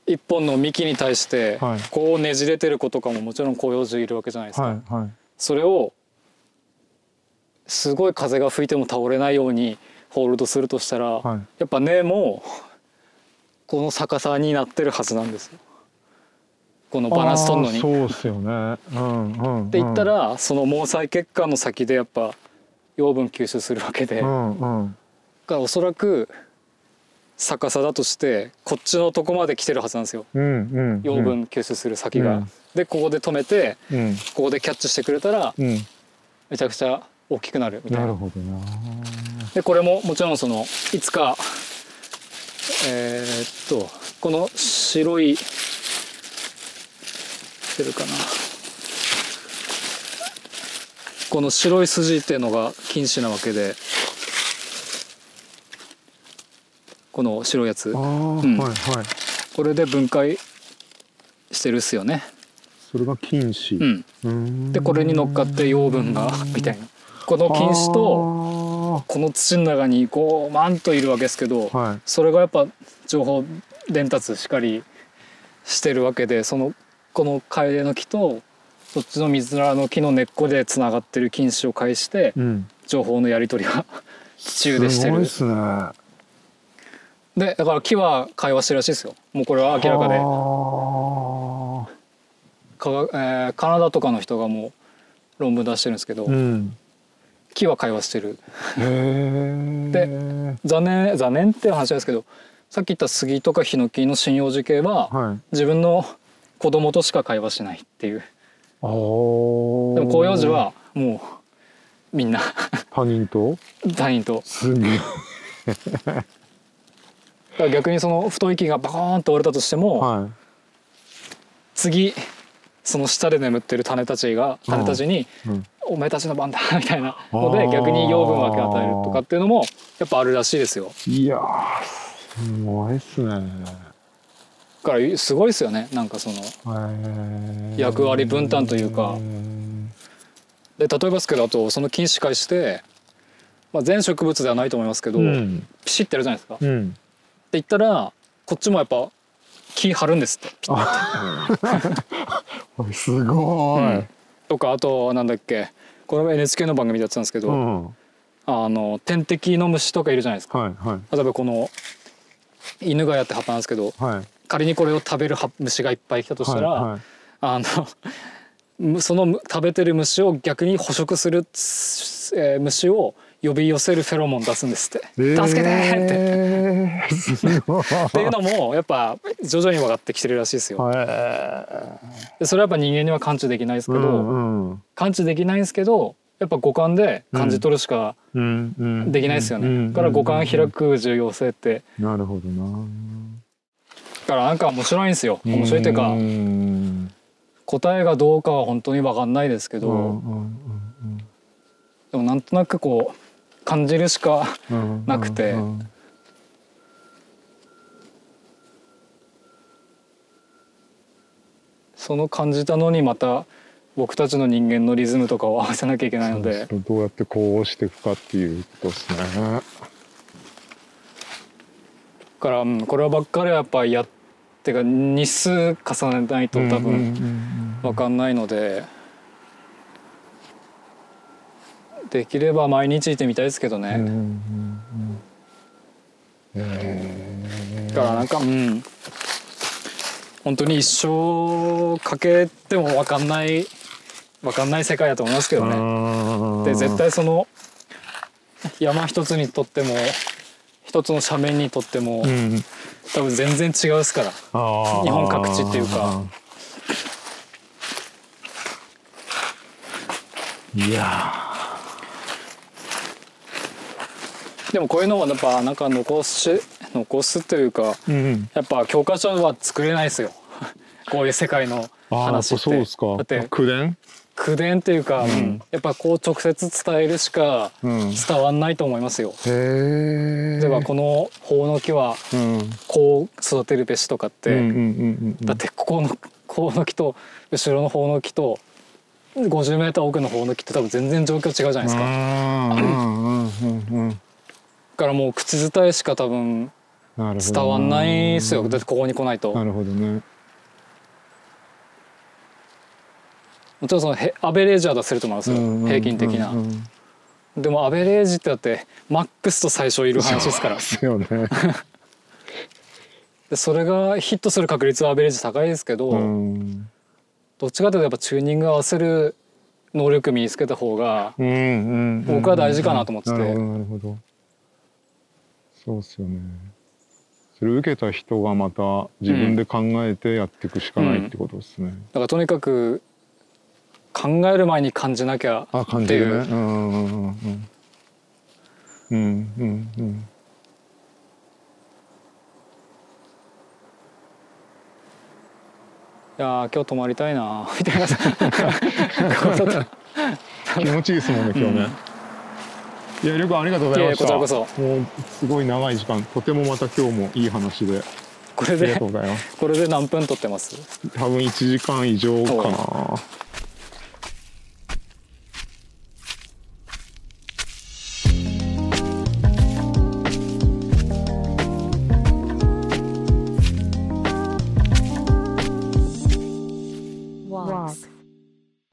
一本の幹に対してはい。こうねじれてる子とかももちろん広葉樹いるわけじゃないですか、はいはい。それをすごい風が吹いても倒れないようにホールドするとしたら、はい。やっぱ根もこの逆さになってるはずなんですよ。このバランス取るのに。そうっすよね。うんうんって言ったらその毛細血管の先でやっぱ養分吸収するわけで、うだんうん。からおそらく逆さだとしてこっちのとこまで来てるはずなんですよ。うんうん養分吸収する先が。うん。でここで止めてうん。ここでキャッチしてくれたらうん。めちゃくちゃ大きくなるみたいな。なるほどな。でこれももちろんそのいつかえーっとこの白い出るかな。この白い筋っていうのが禁止なわけでこの白いやつ。うん。はいはい。これで分解してるっすよね。それが菌糸。うん、うん。でこれに乗っかって養分がみたいな。この菌糸ととこの土の中にこうマンといるわけですけど、はい。それがやっぱ情報伝達しっかりしてるわけでそのこのカエデの木とそっちの水らの木の根っこでつながってる菌糸を介してうん。情報のやり取りが <laughs> 中でしてる。すごいっすね。はでだから木は会話してるらしいですよ。もうこれは明らかで。あ。科学、えーカナダとかの人がもう論文出してるんですけど、うん。木は会話してる。で残念残念っていう話ですけどさっき言った杉とかヒノキの針葉樹系ははい。自分の子供としか会話しないっていう。ああででも広葉樹はもうみんな。他人と？他人と。すげえ。だから逆にその太い木がバコーンと折れたとしても、は次その下で眠ってる種たちが種たちにい、うん、「お前たちの番だ」みたいなので逆に養分を分け与えるとかっていうのもやっぱあるらしいですよ。いやーすごいっすね。だからすごいですよね。なんかその役割分担というか。で例えばですけどあとその菌糸介して、まあ、全植物ではないと思いますけど、うん。ピシッてやるじゃないですか。うん言ったらこっちもやっぱ木張るんですって。<laughs> すごい、うんとかあとなんだっけこれは NHK の番組でやってたんですけど、うん、はいあの天敵の虫とかいるじゃないですか。はい例えばこの犬がやって葉っぱなんですけどはい。仮にこれを食べる葉虫がいっぱい来たとしたら、はいはい。あのむそのむ食べてる虫を逆に捕食する、えー虫を呼び寄せるフェロモン出すんですって「えー助けて!」って。<laughs> っていうのもやっぱ徐々に分かってきてるらしいですよ。へでそれはやっぱ人間には感知できないですけど、うんうん感知できないんですけどやっぱ五感で感じ取るしかできないですよね。うんだから五感開く重要性ってなるほどなだからなんか面白いんですよ。面白いというかん答えがどうかは本当に分かんないですけど、でもなんとなくこう感じるしかなくて。うん。その感じたのにまた僕たちの人間のリズムとかを合わせなきゃいけないので。どうやってこうしていくかっていうことですね。だから、うんこれはばっかりはやっぱやってか日数重ねないと多分うん分かんないのでできれば毎日いてみたいですけどね。だからなんかうん。本当に一生かけても分かんない分かんない世界だと思いますけどね。ーで絶対その山一つにとっても一つの斜面にとってもうん。多分全然違うですから。日本各地っていうか。いやでもこういうのはやっぱなんか残し残すというかーうん。やっぱ教科書は作れないですよ。<laughs> こういう世界の話って。そうですか。だって口伝？口伝っていうか、ん。やっぱこう直接伝えるしかうん。伝わんないと思いますよ。へえ例えばこの法の木はうん。こう育てるべしとかって、うんうんうんうんだってここのこの木と後ろの方の木と50メーター奥の方の木って多分全然状況違うじゃないですか。からもう口伝えしか多分伝わんないですよ。だってここに来ないと。なるほどねもちろんそのへアベレージは出せると思いますよ。うんうん平均的なうん。うんでもアベレージってだってマックスと最初いる話ですから。ですよね <laughs> でそれがヒットする確率はアベレージ高いですけど、うんどっちかというとやっぱチューニング合わせる能力身につけた方がうんうんうん僕は大事かなと思っててなるほどなるほどそうっすよね。それ受けた人がまた自分で考えてやっていくしかないってことですね、だからとにかく考える前に感じなきゃあ感っていうじるね。うんうんうんうんうん。うんうんいやー今日泊まりたいなみたいな。<laughs> 気持ちいいですもんね今日ね、いやりょうありがとうございました。こちらこもうすごい長い時間。とてもまた今日もいい話で。ここれでありがとうございます。これで何分撮ってます？多分1時間以上かな